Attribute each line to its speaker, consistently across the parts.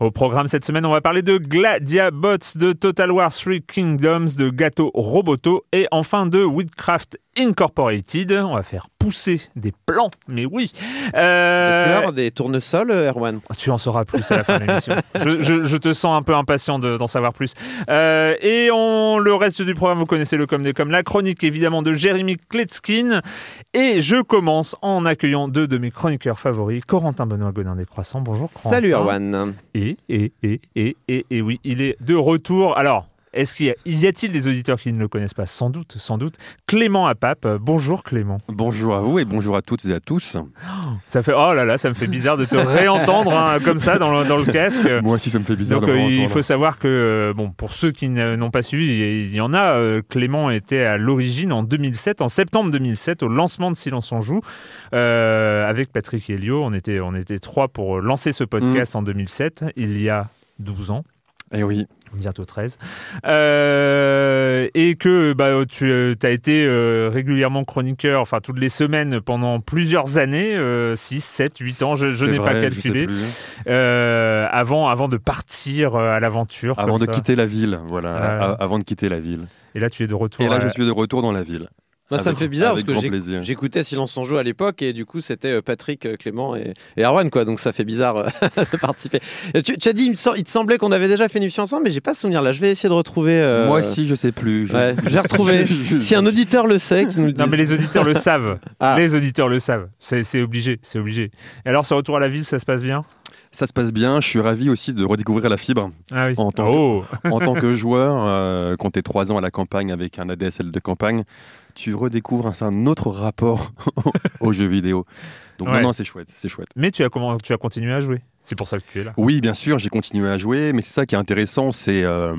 Speaker 1: Au programme cette semaine, on va parler de Gladiabots, de Total War 3 Kingdoms, de Gato Roboto et enfin de Woodcraft Incorporated. On va faire pousser des plants, mais oui.
Speaker 2: Euh... Des fleurs, des tournesols, Erwan?
Speaker 1: Tu en sauras plus à la fin de l'émission. je, te sens un peu impatient d'en savoir plus. Euh, et on, le reste du programme, vous connaissez le comme des comme la chronique évidemment de Jérémy Kletskin. Et je commence en accueillant deux de mes chroniqueurs favoris, Corentin Benoît Godin des Croissants. Bonjour Corentin.
Speaker 2: Salut Erwan.
Speaker 1: Et, et, et, et, et, et oui, il est de retour. Alors, est-ce qu'il y, a, t il des auditeurs qui ne le connaissent pas Sans doute, sans doute. Clément Apap, bonjour Clément.
Speaker 3: Bonjour à vous et bonjour à toutes et à tous.
Speaker 1: Ça fait oh là là, ça me fait bizarre de te réentendre hein, comme ça dans le, dans le, casque.
Speaker 3: Moi aussi, ça me fait bizarre.
Speaker 1: Donc
Speaker 3: de
Speaker 1: euh, il faut savoir que euh, bon, pour ceux qui n'ont pas suivi, il y en a. Euh, Clément était à l'origine en 2007, en septembre 2007, au lancement de Silence on joue avec Patrick Helio. On était on était trois pour lancer ce podcast mm. en 2007. Il y a 12 ans.
Speaker 3: Eh oui.
Speaker 1: Bientôt 13. Euh, et que bah, tu euh, as été euh, régulièrement chroniqueur, enfin toutes les semaines pendant plusieurs années, 6, 7, 8 ans, je, n'ai pas calculé, avant, avant de partir à l'aventure.
Speaker 3: Avant de quitter la ville, voilà, avant de quitter la ville.
Speaker 1: Et là tu es de retour.
Speaker 3: Et là je suis de retour dans la ville.
Speaker 2: Moi, ça me fait bizarre parce que j'écoutais Silence en jeu à l'époque et du coup c'était euh, Patrick, euh, Clément et, et Arwan quoi, donc ça fait bizarre euh, de participer. Tu, tu, as dit, il, te semblait qu'on avait déjà fait une émission ensemble, mais j'ai pas souvenir là. Je vais essayer de retrouver.
Speaker 3: Moi aussi, je sais plus.
Speaker 2: Je... j'ai retrouvé. si un auditeur le sait, qui nous le
Speaker 1: Non, mais les auditeurs le savent. Ah. Les auditeurs le savent. C'est obligé, c'est obligé. Et alors, ce retour à la ville, ça se passe bien?
Speaker 3: Ça se passe bien. Je suis ravi aussi de redécouvrir la fibre
Speaker 1: ah
Speaker 3: en, tant
Speaker 1: oh.
Speaker 3: que, en tant que joueur. Euh, quand tu es trois ans à la campagne avec un ADSL de campagne, tu redécouvres un, un autre rapport aux jeux vidéo. Donc non, c'est chouette, c'est chouette.
Speaker 1: Mais tu as, comment, tu as continué à jouer? C'est pour ça que tu es là.
Speaker 3: Oui, bien sûr, j'ai continué à jouer. Mais c'est ça qui est intéressant, c'est... Euh,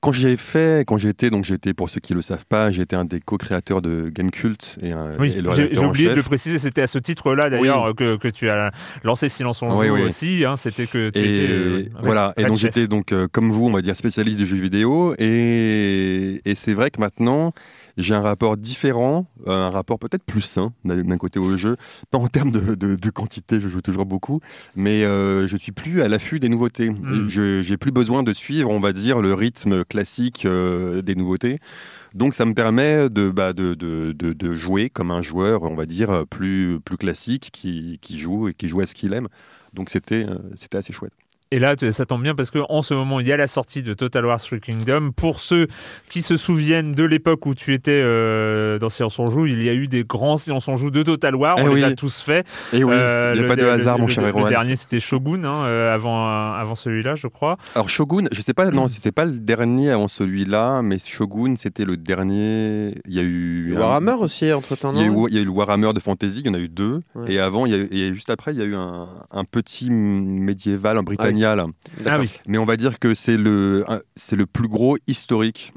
Speaker 3: quand j'ai fait, quand j'étais, donc j'étais, pour ceux qui ne le savent pas, j'étais un des co-créateurs de Game Cult. Et,
Speaker 1: oui, j'ai oublié de le préciser, c'était à ce titre-là d'ailleurs que, que, tu as lancé Silence on joue aussi. Hein, c'était que tu
Speaker 3: et,
Speaker 1: étais. Euh,
Speaker 3: voilà, et donc j'étais donc, euh, comme vous, on va dire, spécialiste de jeux vidéo. Et, et c'est vrai que maintenant, j'ai un rapport différent, euh, un rapport peut-être plus sain d'un côté au jeu. Pas en termes de, de, quantité, je joue toujours beaucoup, mais euh, je suis plus à l'affût des nouveautés. Mm. Je J'ai plus besoin de suivre, on va dire, le rythme classique euh, des nouveautés. Donc ça me permet de, bah, de, de, de, jouer comme un joueur, on va dire, plus, plus classique qui, qui joue et qui joue à ce qu'il aime. Donc c'était c'était assez chouette.
Speaker 1: Et là, ça tombe bien parce qu'en ce moment, il y a la sortie de Total War 3 Kingdom. Pour ceux qui se souviennent de l'époque où tu étais euh, dans Silence on Joue, il y a eu des grands Silence on Joue de Total War. Eh on les a tous fait.
Speaker 3: Et eh oui, euh, il n'y a pas de hasard, mon cher
Speaker 1: héros. Le dernier, c'était Shogun, hein, euh, avant, avant celui-là, je crois.
Speaker 3: Alors, Shogun, je sais pas, non, c'était pas le dernier avant celui-là, mais Shogun, c'était le dernier. Il y a eu.
Speaker 2: Warhammer aussi, entre-temps,
Speaker 3: il, il y a eu le Warhammer de Fantasy, il y en a eu deux. Et avant, il y a, juste après, il y a eu un, un petit médiéval en Britannique.
Speaker 1: Ah
Speaker 3: Mais on va dire que c'est le, c'est le plus gros historique.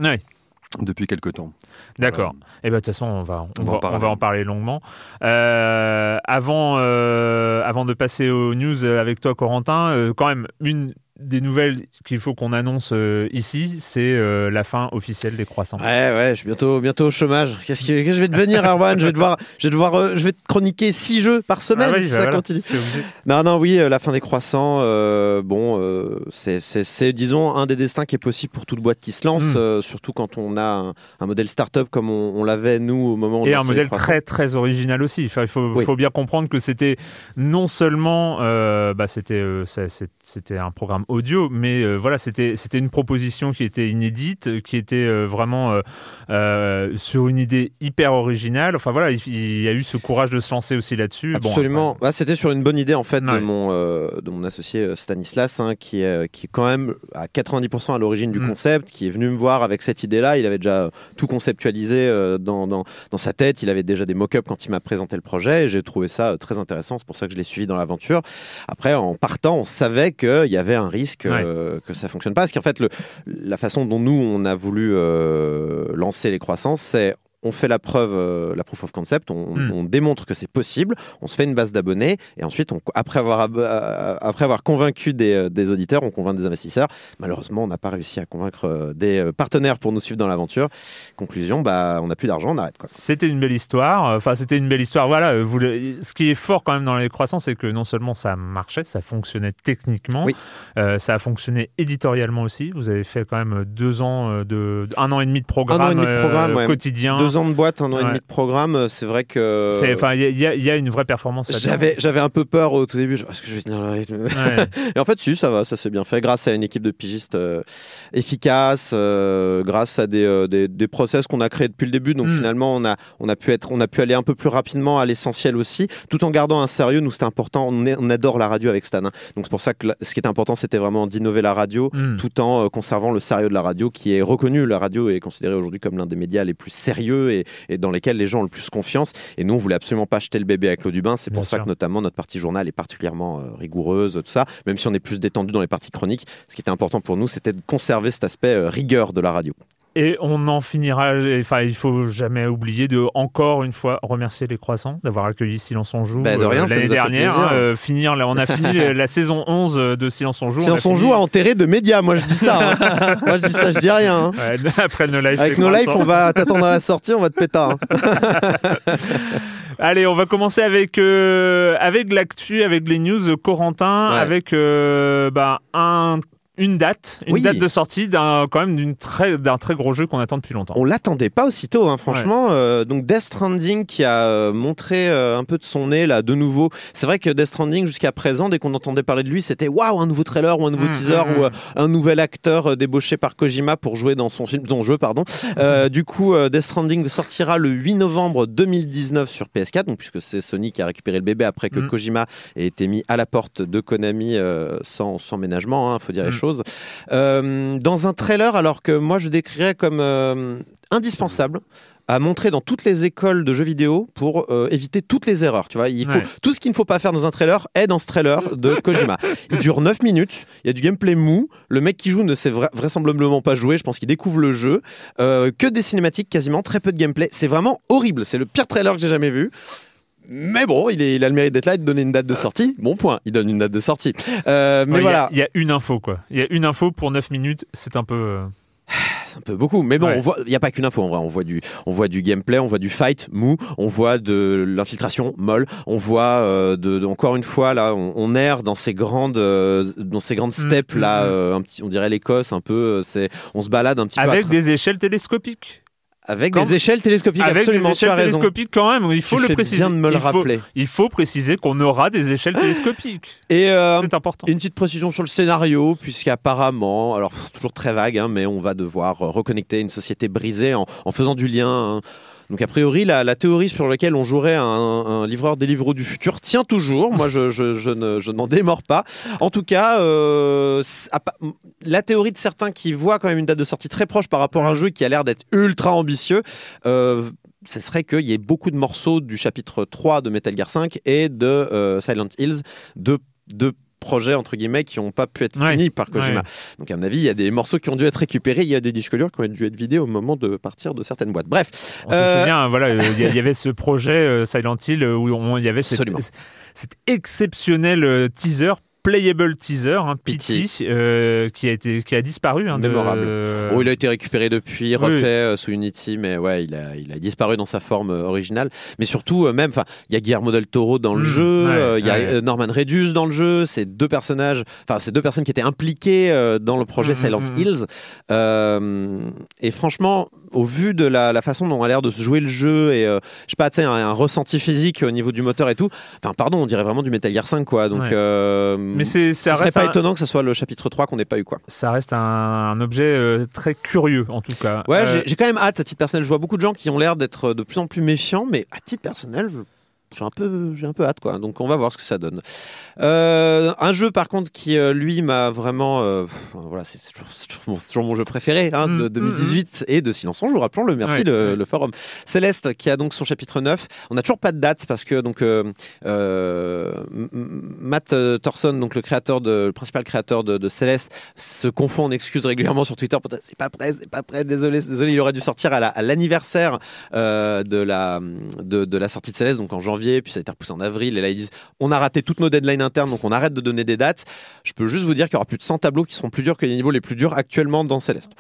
Speaker 3: depuis quelque temps.
Speaker 1: D'accord. Et eh ben, de toute façon, on va, on, va, on va, en parler longuement. Euh, avant, euh, avant de passer aux news avec toi, Corentin, euh, quand même, une des nouvelles qu'il faut qu'on annonce euh, ici, c'est euh, la fin officielle des croissants.
Speaker 2: Ouais, ouais, je suis bientôt, bientôt au chômage. Qu'est-ce que, je vais devenir, Arwan? Je vais devoir, je vais devoir, euh, je vais chroniquer six jeux par semaine ah si bah ça continue. Non, non, oui, la fin des croissants. bon, c'est, disons, un des destins qui est possible pour toute boîte qui se lance, hmm. surtout quand on a un, modèle start-up comme on, l'avait nous au moment. Où
Speaker 1: Et un modèle très, très original aussi. Enfin, il faut, faut, bien comprendre que c'était non seulement, bah, c'était, c'était un programme audio, mais euh, voilà, c'était une proposition qui était inédite, qui était euh, vraiment euh, sur une idée hyper originale. Enfin voilà, il, y a eu ce courage de se lancer aussi là-dessus.
Speaker 2: Absolument. Bon, c'était sur une bonne idée en fait de mon de mon associé Stanislas, hein, qui est qui est quand même à 90% à l'origine du mm. concept, qui est venu me voir avec cette idée-là. Il avait déjà tout conceptualisé dans, dans, dans, sa tête. Il avait déjà des mock-ups quand il m'a présenté le projet. Et j'ai trouvé ça très intéressant. C'est pour ça que je l'ai suivi dans l'aventure. Après, en partant, on savait qu'il y avait un risque que, euh, que ça fonctionne pas. Parce qu'en fait, le, la façon dont nous, on a voulu euh, lancer les croissances, c'est on fait la preuve, la proof of concept, hmm. on, démontre que c'est possible, on se fait une base d'abonnés et ensuite, on, après, avoir, après avoir convaincu des, des, auditeurs, on convainc des investisseurs. Malheureusement, on n'a pas réussi à convaincre des partenaires pour nous suivre dans l'aventure. Conclusion, bah, on n'a plus d'argent, on arrête.
Speaker 1: C'était une belle histoire. Enfin, c'était une belle histoire. Voilà, vous, ce qui est fort quand même dans les croissants, c'est que non seulement ça marchait, ça fonctionnait techniquement, ça a fonctionné éditorialement aussi. Vous avez fait quand même deux ans de, un an et demi de programme, demi de programme quotidien.
Speaker 2: Deux ans de boîte, un an et demi de programme. C'est vrai que.
Speaker 1: Enfin, il y, y, a une vraie performance.
Speaker 2: J'avais, j'avais un peu peur au tout début. Est-ce que je vais tenir le rythme Et en fait, si, ça va, ça s'est bien fait grâce à une équipe de pigistes euh, efficace, euh, grâce à des, euh, des, des, process qu'on a créés depuis le début. Donc hmm. finalement, on a, on a pu être, on a pu aller un peu plus rapidement à l'essentiel aussi, tout en gardant un sérieux. Nous, c'était important. On, on, adore la radio avec Stan. Hein. Donc c'est pour ça que ce qui est important, c'était vraiment d'innover la radio, hmm. tout en conservant le sérieux de la radio, qui est reconnu. La radio est considérée aujourd'hui comme l'un des médias les plus sérieux et, et, dans lesquels les gens ont le plus confiance. Et nous, on voulait absolument pas jeter le bébé avec l'eau du bain. C'est pour ça que notamment notre partie journal est particulièrement euh, rigoureuse, tout ça. Même si on est plus détendu dans les parties chroniques, ce qui était important pour nous, c'était de conserver cet aspect euh, rigueur de la radio.
Speaker 1: Et on en finira, enfin, il faut jamais oublier de encore une fois remercier les croissants d'avoir accueilli Silence on joue
Speaker 2: bah,
Speaker 1: euh, l'année dernière. Hein, finir, on a fini la saison 11 de Silence on joue.
Speaker 2: Silence on, joue à enterrer de médias, moi je dis ça. Hein. moi je dis ça, je dis rien. Hein.
Speaker 1: après nos lives.
Speaker 2: Avec nos lives, on va t'attendre à la sortie, on va te péter.
Speaker 1: Allez, on va commencer avec, euh, avec l'actu, avec les news Corentin, avec euh, bah, un une date, une date de sortie d'un quand même d'une très d'un très gros jeu qu'on attend depuis longtemps.
Speaker 2: On l'attendait pas aussitôt, hein, franchement. Euh, donc Death Stranding qui a euh, montré euh, un peu de son nez là de nouveau. C'est vrai que Death Stranding jusqu'à présent, dès qu'on entendait parler de lui, c'était waouh un nouveau trailer ou un nouveau mmh, teaser mmh, ou mmh. un nouvel acteur débauché par Kojima pour jouer dans son film, son jeu pardon. du coup, Death Stranding sortira le 8 novembre 2019 sur PS4, donc puisque c'est Sony qui a récupéré le bébé après que Kojima ait été mis à la porte de Konami sans sans ménagement, hein, faut dire les choses. Euh, dans un trailer, alors que moi je décrirais comme euh, indispensable à montrer dans toutes les écoles de jeux vidéo pour euh, éviter toutes les erreurs. Tu vois, il faut tout ce qu'il ne faut pas faire dans un trailer est dans ce trailer de Kojima. il dure 9 minutes, il y a du gameplay mou, le mec qui joue ne sait vraisemblablement pas jouer, je pense qu'il découvre le jeu, que des cinématiques quasiment, très peu de gameplay. C'est vraiment horrible, c'est le pire trailer que j'ai jamais vu. Mais bon, il, est, il, a le mérite d'être là et de donner une date de sortie. Bon point, il donne une date de sortie. Euh, mais voilà.
Speaker 1: Il y, a une info, quoi. Il y a une info pour 9 minutes, c'est un peu. Euh,
Speaker 2: c'est un peu beaucoup, mais bon, il n'y a pas qu'une info en vrai. On voit du, on voit du gameplay, on voit du fight mou, on voit de l'infiltration molle, on voit euh, de, encore une fois là, on, erre dans ces grandes, dans ces grandes mm, steppes là, mm, mm. un petit, on dirait l'Écosse un peu. C'est, on se balade un petit
Speaker 1: peu
Speaker 2: avec
Speaker 1: des échelles télescopiques.
Speaker 2: Avec des échelles télescopiques,
Speaker 1: avec
Speaker 2: absolument.
Speaker 1: Des échelles télescopiques quand même, il faut le préciser.
Speaker 2: Bien de me le
Speaker 1: il
Speaker 2: rappeler.
Speaker 1: Faut, il faut préciser qu'on aura des échelles télescopiques.
Speaker 2: Et euh,
Speaker 1: c'est important.
Speaker 2: Une petite précision sur le scénario, puisqu'apparemment, alors toujours très vague, hein, mais on va devoir reconnecter une société brisée en, en faisant du lien. Hein, donc a priori, la, théorie sur laquelle on jouerait un, livreur Deliveroo du futur tient toujours. Moi, je, n'en démords pas. En tout cas, euh, la théorie de certains qui voient quand même une date de sortie très proche par rapport à un jeu qui a l'air d'être ultra ambitieux. Euh, ce serait qu'il y ait beaucoup de morceaux du chapitre 3 de Metal Gear 5 et de euh, Silent Hills de projets entre guillemets qui n'ont pas pu être finis par Kojima. Donc à mon avis, il y a des morceaux qui ont dû être récupérés, il y a des disques durs qui ont dû être vidés au moment de partir de certaines boîtes. Bref,
Speaker 1: on euh... se souvient, voilà, euh, il y, avait ce projet euh, Silent Hill où il y avait cet exceptionnel teaser playable teaser, hein, PT, euh, qui a été qui a disparu. Hein,
Speaker 2: Mémorable. Oh, il a été récupéré depuis, refait euh, sous Unity, mais ouais, il a, il a disparu dans sa forme euh, originale. Mais surtout, même, enfin, il y a Guillermo del Toro dans le hmm. jeu, il y a Norman Reedus dans le jeu. C'est deux personnages, enfin, c'est deux personnes qui étaient impliquées dans le projet hmm, Silent hmm, Hills. et franchement, au vu de la, façon dont on a l'air de se jouer le jeu et je sais pas, tu sais, un, ressenti physique au niveau du moteur et tout. Enfin, pardon, on dirait vraiment du Metal Gear 5, quoi. Donc
Speaker 1: mais c'est,
Speaker 2: ça serait pas étonnant que ce soit le chapitre 3 qu'on n'ait pas eu quoi.
Speaker 1: Ça reste un, objet euh, très curieux en tout cas.
Speaker 2: Ouais, euh, j'ai, quand même hâte à titre personnel. Je vois beaucoup de gens qui ont l'air d'être de plus en plus méfiants, mais à titre personnel, je j'ai un peu, j'ai un peu hâte quoi. Donc on va voir ce que ça donne. Euh, un jeu par contre qui euh, lui m'a vraiment, euh, voilà, c'est toujours, mon jeu préféré hein, de 2018 mm, mm, mm. et de Silence on joue. Rappelons-le, merci le, forum. Céleste qui a donc son chapitre 9. On n'a toujours pas de date parce que donc Matt Thorson, donc le créateur de, le principal créateur de, Céleste, se confond en excuses régulièrement sur Twitter. C'est pas prêt, c'est pas prêt. Désolé, désolé. Il aurait dû sortir à l'anniversaire de la de, de la sortie de Céleste, donc en janvier puis ça a été repoussé en avril. Et là, ils disent on a raté toutes nos deadlines internes, donc on arrête de donner des dates. Je peux juste vous dire qu'il y aura plus de 100 tableaux qui seront plus durs que les niveaux les plus durs actuellement dans Céleste.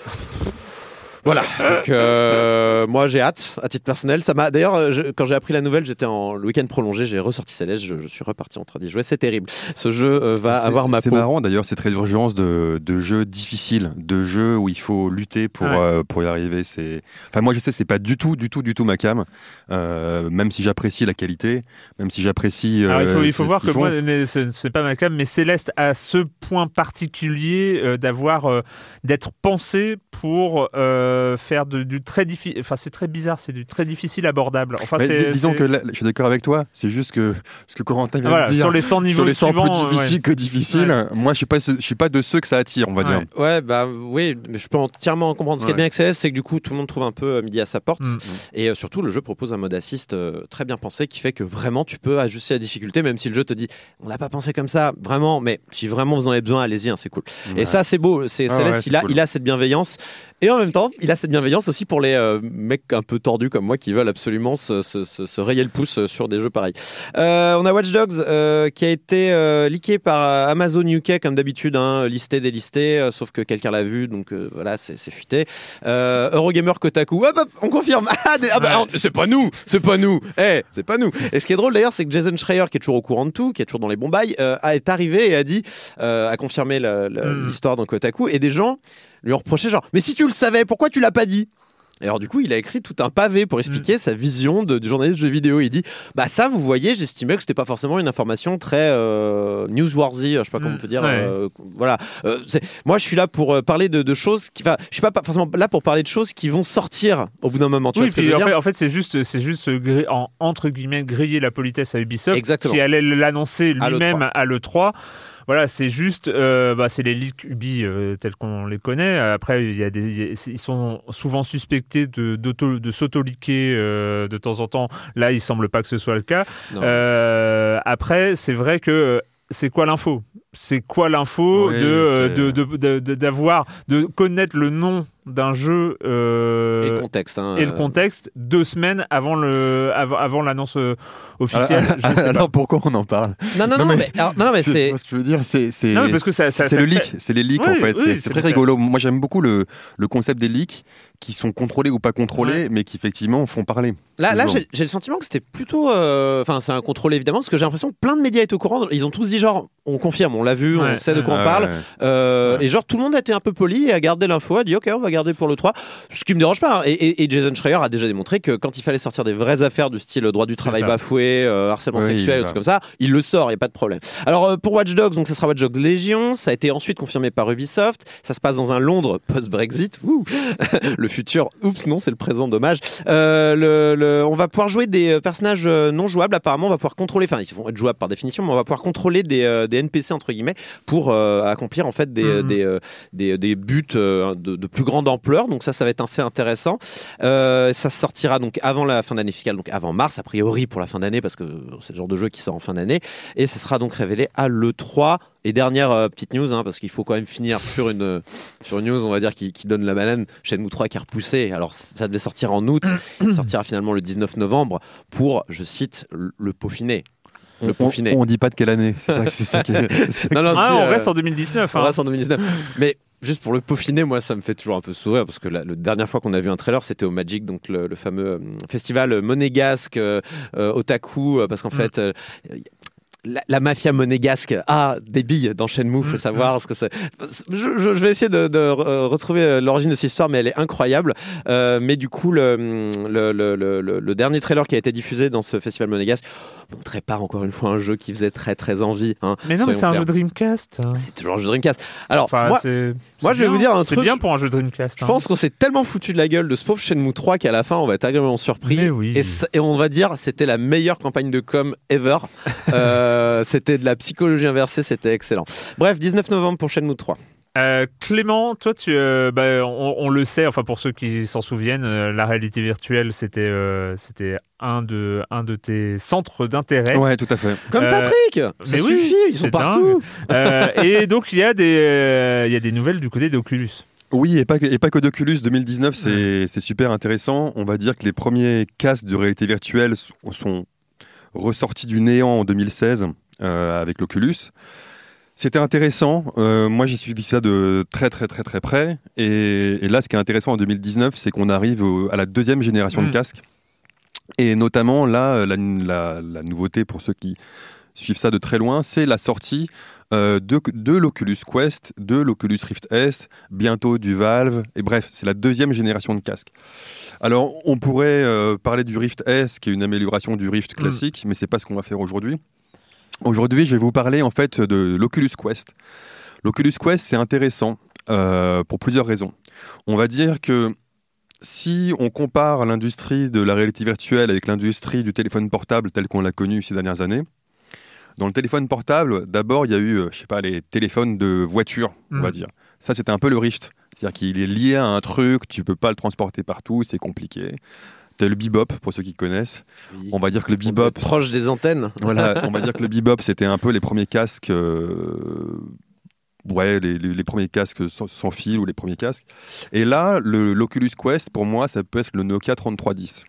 Speaker 2: Voilà. Donc euh, moi j'ai hâte à titre personnel. Ça m'a d'ailleurs euh, quand j'ai appris la nouvelle, j'étais en le week-end prolongé, j'ai ressorti Céleste, je, je, suis reparti en train d'y jouer. C'est terrible. Ce jeu euh, va avoir ma.
Speaker 3: C'est marrant d'ailleurs cette résurgence de, de jeux difficiles, de jeux où il faut lutter pour pour y arriver. C'est enfin moi je sais c'est pas du tout du tout du tout ma cam. même si j'apprécie la qualité, même si j'apprécie.
Speaker 1: il faut, il faut voir que moi c'est pas ma cam, mais Céleste a ce point particulier d'avoir d'être pensé pour euh, faire du très difficile. Enfin, c'est très bizarre, c'est du très difficile abordable. Enfin,
Speaker 3: disons que je suis d'accord avec toi. C'est juste que ce que Corentin vient de dire
Speaker 1: sur les 100 niveaux, sur
Speaker 3: les 100 plus difficiles que difficiles. Moi, je suis pas, je suis pas de ceux que ça attire, on va dire.
Speaker 2: Ouais, bah oui, mais je peux entièrement comprendre. Ce qui est bien avec CS, c'est que du coup, tout le monde trouve un peu euh, midi à sa porte. Mm. Et euh, surtout, le jeu propose un mode assist très bien pensé qui fait que vraiment, tu peux ajuster la difficulté, même si le jeu te dit, on l'a pas pensé comme ça, vraiment. Mais si vraiment vous en avez besoin, allez-y, hein, c'est cool. Et ça, c'est beau. C'est ah il a, il a cette bienveillance. Et en même temps, il a cette bienveillance aussi pour les euh, mecs un peu tordus comme moi qui veulent absolument se, se, se, rayer le pouce euh, sur des jeux pareils. Euh, on a Watch Dogs euh, qui a été euh, leaké par Amazon UK comme d'habitude, hein, listé, délisté, sauf que quelqu'un l'a vu, donc voilà, c'est fuité. Eurogamer Kotaku, hop, hop, on confirme. Ah, ah bah, c'est pas nous, c'est pas nous. Eh, c'est pas nous. Et ce qui est drôle d'ailleurs, c'est que Jason Schreier, qui est toujours au courant de tout, qui est toujours dans les bons bails, est arrivé et a dit, a confirmé hmm. l'histoire dans Kotaku, et des gens lui reprocher genre mais si tu le savais pourquoi tu l'as pas dit? Et alors du coup, il a écrit tout un pavé pour expliquer mm. sa vision de, du journaliste de jeux vidéo. Il dit bah ça, vous voyez, j'estimais que c'était pas forcément une information très euh, newsworthy, je sais pas comment on peut dire. Euh, voilà. Euh, moi, je suis là pour parler de, de choses qui, enfin, je suis pas forcément là pour parler de choses qui vont sortir au bout d'un moment. Tu
Speaker 1: oui, puis, en, fait, c'est juste, c'est juste en, entre guillemets griller la politesse à Ubisoft
Speaker 2: Exactement.
Speaker 1: qui allait l'annoncer lui-même à l'E3 voilà, c'est juste, euh, bah, c'est les leaks Ubi euh, tels qu'on les connaît. Après, il y a des, ils sont souvent suspectés de, de s'auto-leaker euh, de temps en temps. Là, il semble pas que ce soit le cas. après, c'est vrai que c'est quoi l'info? C'est quoi l'info de, d'avoir, de connaître le nom d'un jeu
Speaker 2: euh, et le contexte hein,
Speaker 1: et le euh. contexte deux semaines avant le avant, l'annonce euh, officielle.
Speaker 3: alors, pourquoi on en parle?
Speaker 2: Non non non, mais, non, mais c'est
Speaker 3: ce que je veux dire c'est c'est c'est le leak c'est les leaks en fait c'est très rigolo. Moi j'aime beaucoup le le concept des leaks qui sont contrôlés ou pas contrôlés mais qui effectivement font parler.
Speaker 2: Là là j'ai le sentiment que c'était plutôt enfin c'est un contrôle évidemment parce que j'ai l'impression que plein de médias étaient au courant ils ont tous dit genre on confirme on l'a vu on sait de quoi on parle. et genre tout le monde a été un peu poli et a gardé l'info a dit ok on va garder pour le 3, ce qui me dérange pas. Hein. Et, Jason Schreier a déjà démontré que quand il fallait sortir des vraies affaires du style droit du travail bafoué, euh, harcèlement sexuel, tout comme ça, il le sort, il n'y a pas de problème. Alors euh, pour Watch Dogs, donc ça sera Watch Dogs Légion, ça a été ensuite confirmé par Ubisoft, ça se passe dans un Londres post-Brexit, le futur, oups non, c'est le présent, dommage. Euh, le, on va pouvoir jouer des personnages non jouables, apparemment, on va pouvoir contrôler, enfin ils vont être jouables par définition, mais on va pouvoir contrôler des, des NPC entre guillemets pour accomplir en fait des, mm-hmm. des, des, des, buts de, de plus grande ampleur. Donc ça, ça va être assez intéressant. Euh, ça sortira donc avant la fin d'année fiscale, donc avant mars, a priori pour la fin d'année, parce que c'est le genre de jeu qui sort en fin d'année. Et ça sera donc révélé à l'E3. Et dernière euh, petite news, hein, parce qu'il faut quand même finir sur une, sur une news, on va dire, qui, qui donne la banane. Shenmue 3 qui est repoussé. Alors ça devait sortir en août, il sortira finalement le 19 novembre pour, je cite, le peaufiner
Speaker 3: le peaufiner. On, on, dit pas de quelle année. C'est ça, qui
Speaker 1: est, non, non, ah, on reste en 2019.
Speaker 2: On hein. reste en 2019. Mais juste pour le peaufiner, moi, ça me fait toujours un peu sourire parce que la, dernière fois qu'on a vu un trailer, c'était au Magic, donc le, fameux euh, festival monégasque, euh, otaku, euh, parce qu'en mm. fait, la, mafia monégasque a des billes dans Shenmue, faut mm, savoir mm. ce que c'est. Je, vais essayer de, retrouver l'origine de cette histoire, mais elle est incroyable. mais du coup, le, le, dernier trailer qui a été diffusé dans ce festival monégasque montrait pas encore une fois un jeu qui faisait très très envie. Hein,
Speaker 1: mais non, mais c'est un jeu Dreamcast.
Speaker 2: C'est toujours un jeu Dreamcast. Alors, moi, moi je vais vous dire un truc.
Speaker 1: C'est bien pour un jeu Dreamcast.
Speaker 2: Je pense hein. qu'on s'est tellement foutu de la gueule de ce pauvre Shenmue 3 qu'à la fin, on va être agréablement surpris. Et, on va dire c'était la meilleure campagne de com ever. Euh, c'était de la psychologie inversée, c'était excellent. Bref, 19 novembre pour Shenmue 3.
Speaker 1: Euh, Clément, toi, tu, euh, bah, on, le sait, enfin pour ceux qui s'en souviennent, la réalité virtuelle, c'était c'était un de un de tes centres d'intérêt.
Speaker 3: Ouais, tout à fait.
Speaker 2: Comme Patrick, ça suffit, ils sont partout.
Speaker 1: et donc il y a des il y a des nouvelles du côté d'Oculus.
Speaker 3: Oui, et pas que, et pas que d'Oculus 2019, c'est super intéressant. On va dire que les premiers casques de réalité virtuelle sont ressortis du néant en 2016 euh, avec l'Oculus. C'était intéressant. Euh, moi, j'ai suivi ça de très, très, très, très près. Et, là, ce qui est intéressant en 2019, c'est qu'on arrive à la deuxième génération de mm. casques. Et notamment, là, la, la, nouveauté pour ceux qui suivent ça de très loin, c'est la sortie euh, de, l'Oculus Quest, de l'Oculus Rift S, bientôt du Valve, et bref, c'est la deuxième génération de casques. Alors, on pourrait euh, parler du Rift S, qui est une amélioration du Rift mm. classique, mais c'est pas ce qu'on va faire aujourd'hui. Aujourd'hui, je vais vous parler en fait de l'Oculus Quest. L'Oculus Quest, c'est intéressant euh, pour plusieurs raisons. On va dire que si on compare l'industrie de la réalité virtuelle avec l'industrie du téléphone portable tel qu'on l'a connu ces dernières années, dans le téléphone portable, d'abord, il y a eu, euh, je sais pas, les téléphones de voiture, on va mm. dire. Ça, c'était un peu le Rift. C'est-à-dire qu'il est lié à un truc, tu peux pas le transporter partout, c'est compliqué. T'as le bebop, pour ceux qui connaissent. On va dire que le bebop...
Speaker 2: Proche des antennes.
Speaker 3: Voilà, on va dire que le bebop, c'était un peu les premiers casques... Euh, ouais, les, premiers casques sans, fil ou les premiers casques. Et là, l'Oculus Quest, pour moi, ça peut être le Nokia 3310.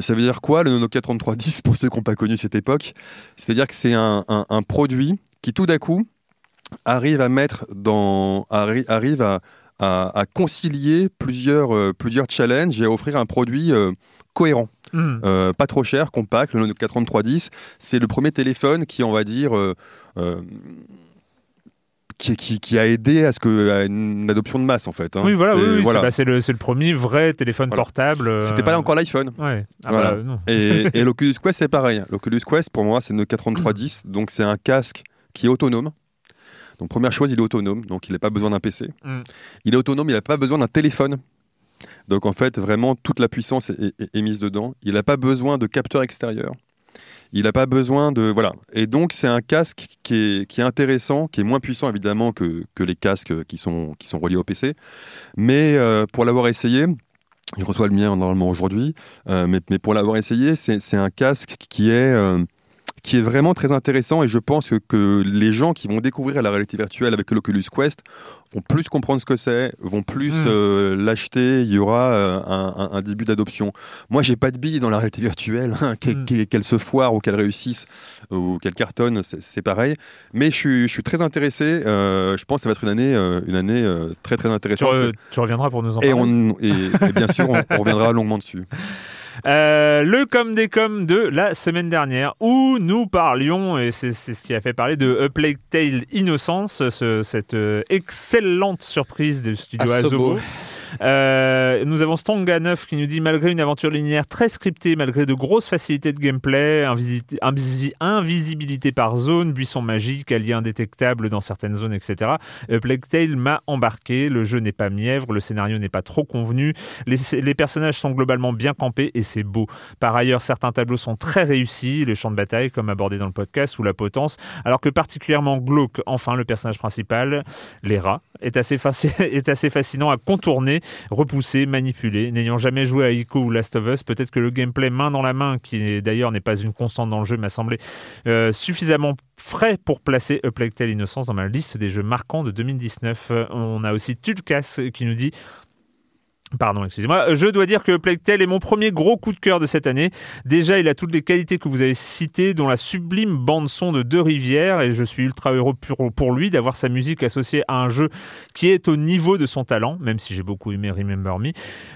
Speaker 3: Ça veut dire quoi le Nokia 3310 pour ceux qui n'ont pas connu cette époque? C'est-à-dire que c'est un, produit qui tout d'un coup arrive à mettre dans arrive à, à, concilier plusieurs, euh, plusieurs challenges et à offrir un produit euh, cohérent. Hmm. Euh, pas trop cher, compact, le Nokia 3310, c'est le premier téléphone qui, on va dire, qui, a aidé à ce que à une adoption de masse en fait.
Speaker 1: Hein. Oui voilà, bah, c'est le, le, premier vrai téléphone portable. Euh,
Speaker 3: C'était pas encore l'iPhone.
Speaker 1: Ouais.
Speaker 3: Ah, bah, et, et l'Oculus Quest c'est pareil. L'Oculus Quest pour moi c'est le Nokia 3310, donc c'est un casque qui est autonome. Donc première chose, il est autonome, donc il n'a pas besoin d'un PC. Mm. Il est autonome, il n'a pas besoin d'un téléphone. Donc en fait, vraiment, toute la puissance est, est mise dedans. Il n'a pas besoin de capteur extérieur. Il n'a pas besoin de. Voilà. Et donc, c'est un casque qui est, qui est, intéressant, qui est moins puissant évidemment que, les casques qui sont, qui sont reliés au PC. Mais euh, pour l'avoir essayé, je reçois le mien normalement aujourd'hui, euh, mais, mais, pour l'avoir essayé, c'est un casque qui est. Euh, qui est vraiment très intéressant et je pense que, que, les gens qui vont découvrir la réalité virtuelle avec l'Oculus Quest vont plus comprendre ce que c'est, vont plus hmm. euh, l'acheter, il y aura euh, un, début d'adoption. Moi, j'ai pas de billes dans la réalité virtuelle, hein, hmm. qu'elle se foire ou qu'elle réussisse ou qu'elle cartonne, c'est pareil. Mais je suis, je suis très intéressé. Euh, je pense que ça va être une année, une année très très intéressante.
Speaker 1: Tu, reviendras pour nous en parler.
Speaker 3: Et, bien sûr, on, on reviendra longuement dessus.
Speaker 1: Euh, le com des com de la semaine dernière où nous parlions, et c'est ce qui a fait parler de A Plague Tale Innocence, cette euh, excellente surprise de studio Asobo. Euh, nous avons Stonga 9 qui nous dit malgré une aventure linéaire très scriptée, malgré de grosses facilités de gameplay, invisibilité par zone, buisson magique, alliés indétectables dans certaines zones, etc. Euh, Plague Tale m'a embarqué. Le jeu n'est pas mièvre, le scénario n'est pas trop convenu, les, personnages sont globalement bien campés et c'est beau. Par ailleurs, certains tableaux sont très réussis, les champs de bataille, comme abordé dans le podcast, ou la potence, alors que particulièrement glauque, enfin, le personnage principal, les rats, est assez fascinant à contourner repoussé, manipulé. N'ayant jamais joué à Ico ou Last of Us, peut-être que le gameplay main dans la main, qui d'ailleurs n'est pas une constante dans le jeu, m'a semblé euh, suffisamment frais pour placer A Plague Tale Innocence dans ma liste des jeux marquants de 2019. On a aussi Tulkas qui nous dit Pardon, excusez-moi. Je dois dire que Plague Tale est mon premier gros coup de cœur de cette année. Déjà, il a toutes les qualités que vous avez citées, dont la sublime bande-son de Deux Rivières, et je suis ultra heureux pour lui d'avoir sa musique associée à un jeu qui est au niveau de son talent, même si j'ai beaucoup aimé Remember Me.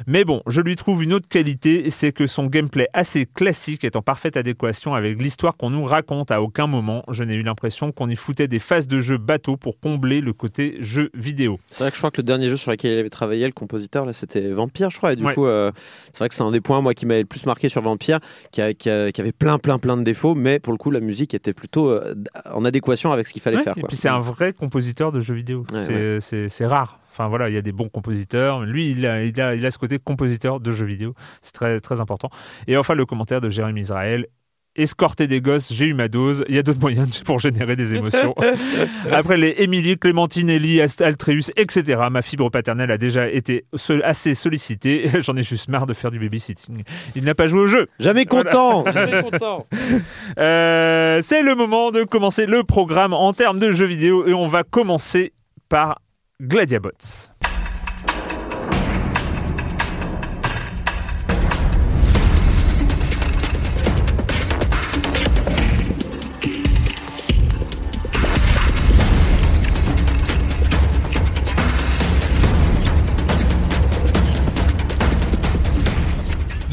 Speaker 1: Mais bon, je lui trouve une autre qualité, c'est que son gameplay assez classique est en parfaite adéquation avec l'histoire qu'on nous raconte. À aucun moment, je n'ai eu l'impression qu'on y foutait des phases de jeu bateau pour combler le côté jeu vidéo.
Speaker 2: C'est vrai que je crois que le dernier jeu sur lequel il avait travaillé, le compositeur, là, c'était Vampire, je crois. Et du coup, euh, c'est vrai que c'est un des points, moi, qui m'avait le plus marqué sur Vampire, qui, avait plein, plein, plein de défauts, mais pour le coup, la musique était plutôt euh, en adéquation avec ce qu'il fallait faire.
Speaker 1: Et puis, c'est un vrai compositeur de jeux vidéo. c'est rare. Enfin voilà, il y a des bons compositeurs. Lui, il a, il a, il a ce côté compositeur de jeux vidéo. C'est très, très important. Et enfin, le commentaire de Jérémy Israël escorter des gosses, j'ai eu ma dose. Il y a d'autres moyens pour générer des émotions. Après les Émilie, Clémentine, Ellie, Altreus, etc., ma fibre paternelle a déjà été assez sollicitée. J'en ai juste marre de faire du babysitting. Il n'a pas joué au jeu.
Speaker 2: Jamais content. Jamais content.
Speaker 1: Euh, c'est le moment de commencer le programme en termes de jeux vidéo et on va commencer par Gladiabots.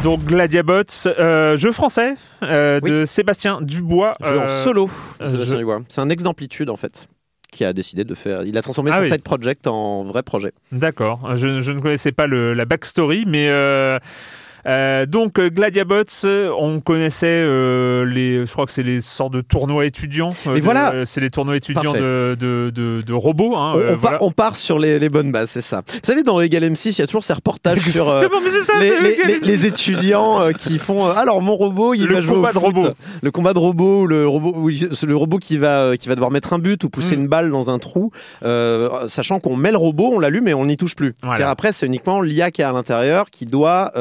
Speaker 1: Donc Gladiabots, euh, jeu français euh, de Sébastien Dubois.
Speaker 2: Jeu en euh, solo. C'est un ex d'amplitude en fait qui a décidé de faire. Il a transformé ah son side project en vrai projet.
Speaker 1: D'accord. Je, ne connaissais pas le, la backstory, mais euh, donc euh, Gladiabots, euh, on connaissait les, je crois que c'est les sortes de tournois étudiants.
Speaker 2: Et voilà,
Speaker 1: c'est les tournois étudiants de, de, de, robots. Hein,
Speaker 2: on, part, sur les, les bonnes bases, c'est ça. Vous savez, dans Egal M6, il y a toujours ces reportages sur les, étudiants qui font. alors mon robot, il
Speaker 1: le
Speaker 2: va jouer
Speaker 1: combat de robot.
Speaker 2: Le combat de robot, le robot, le robot qui va qui va devoir mettre un but ou pousser mm. une balle dans un trou, sachant qu'on met le robot, on l'allume et on n'y touche plus. Après, c'est uniquement l'IA qui est à l'intérieur qui doit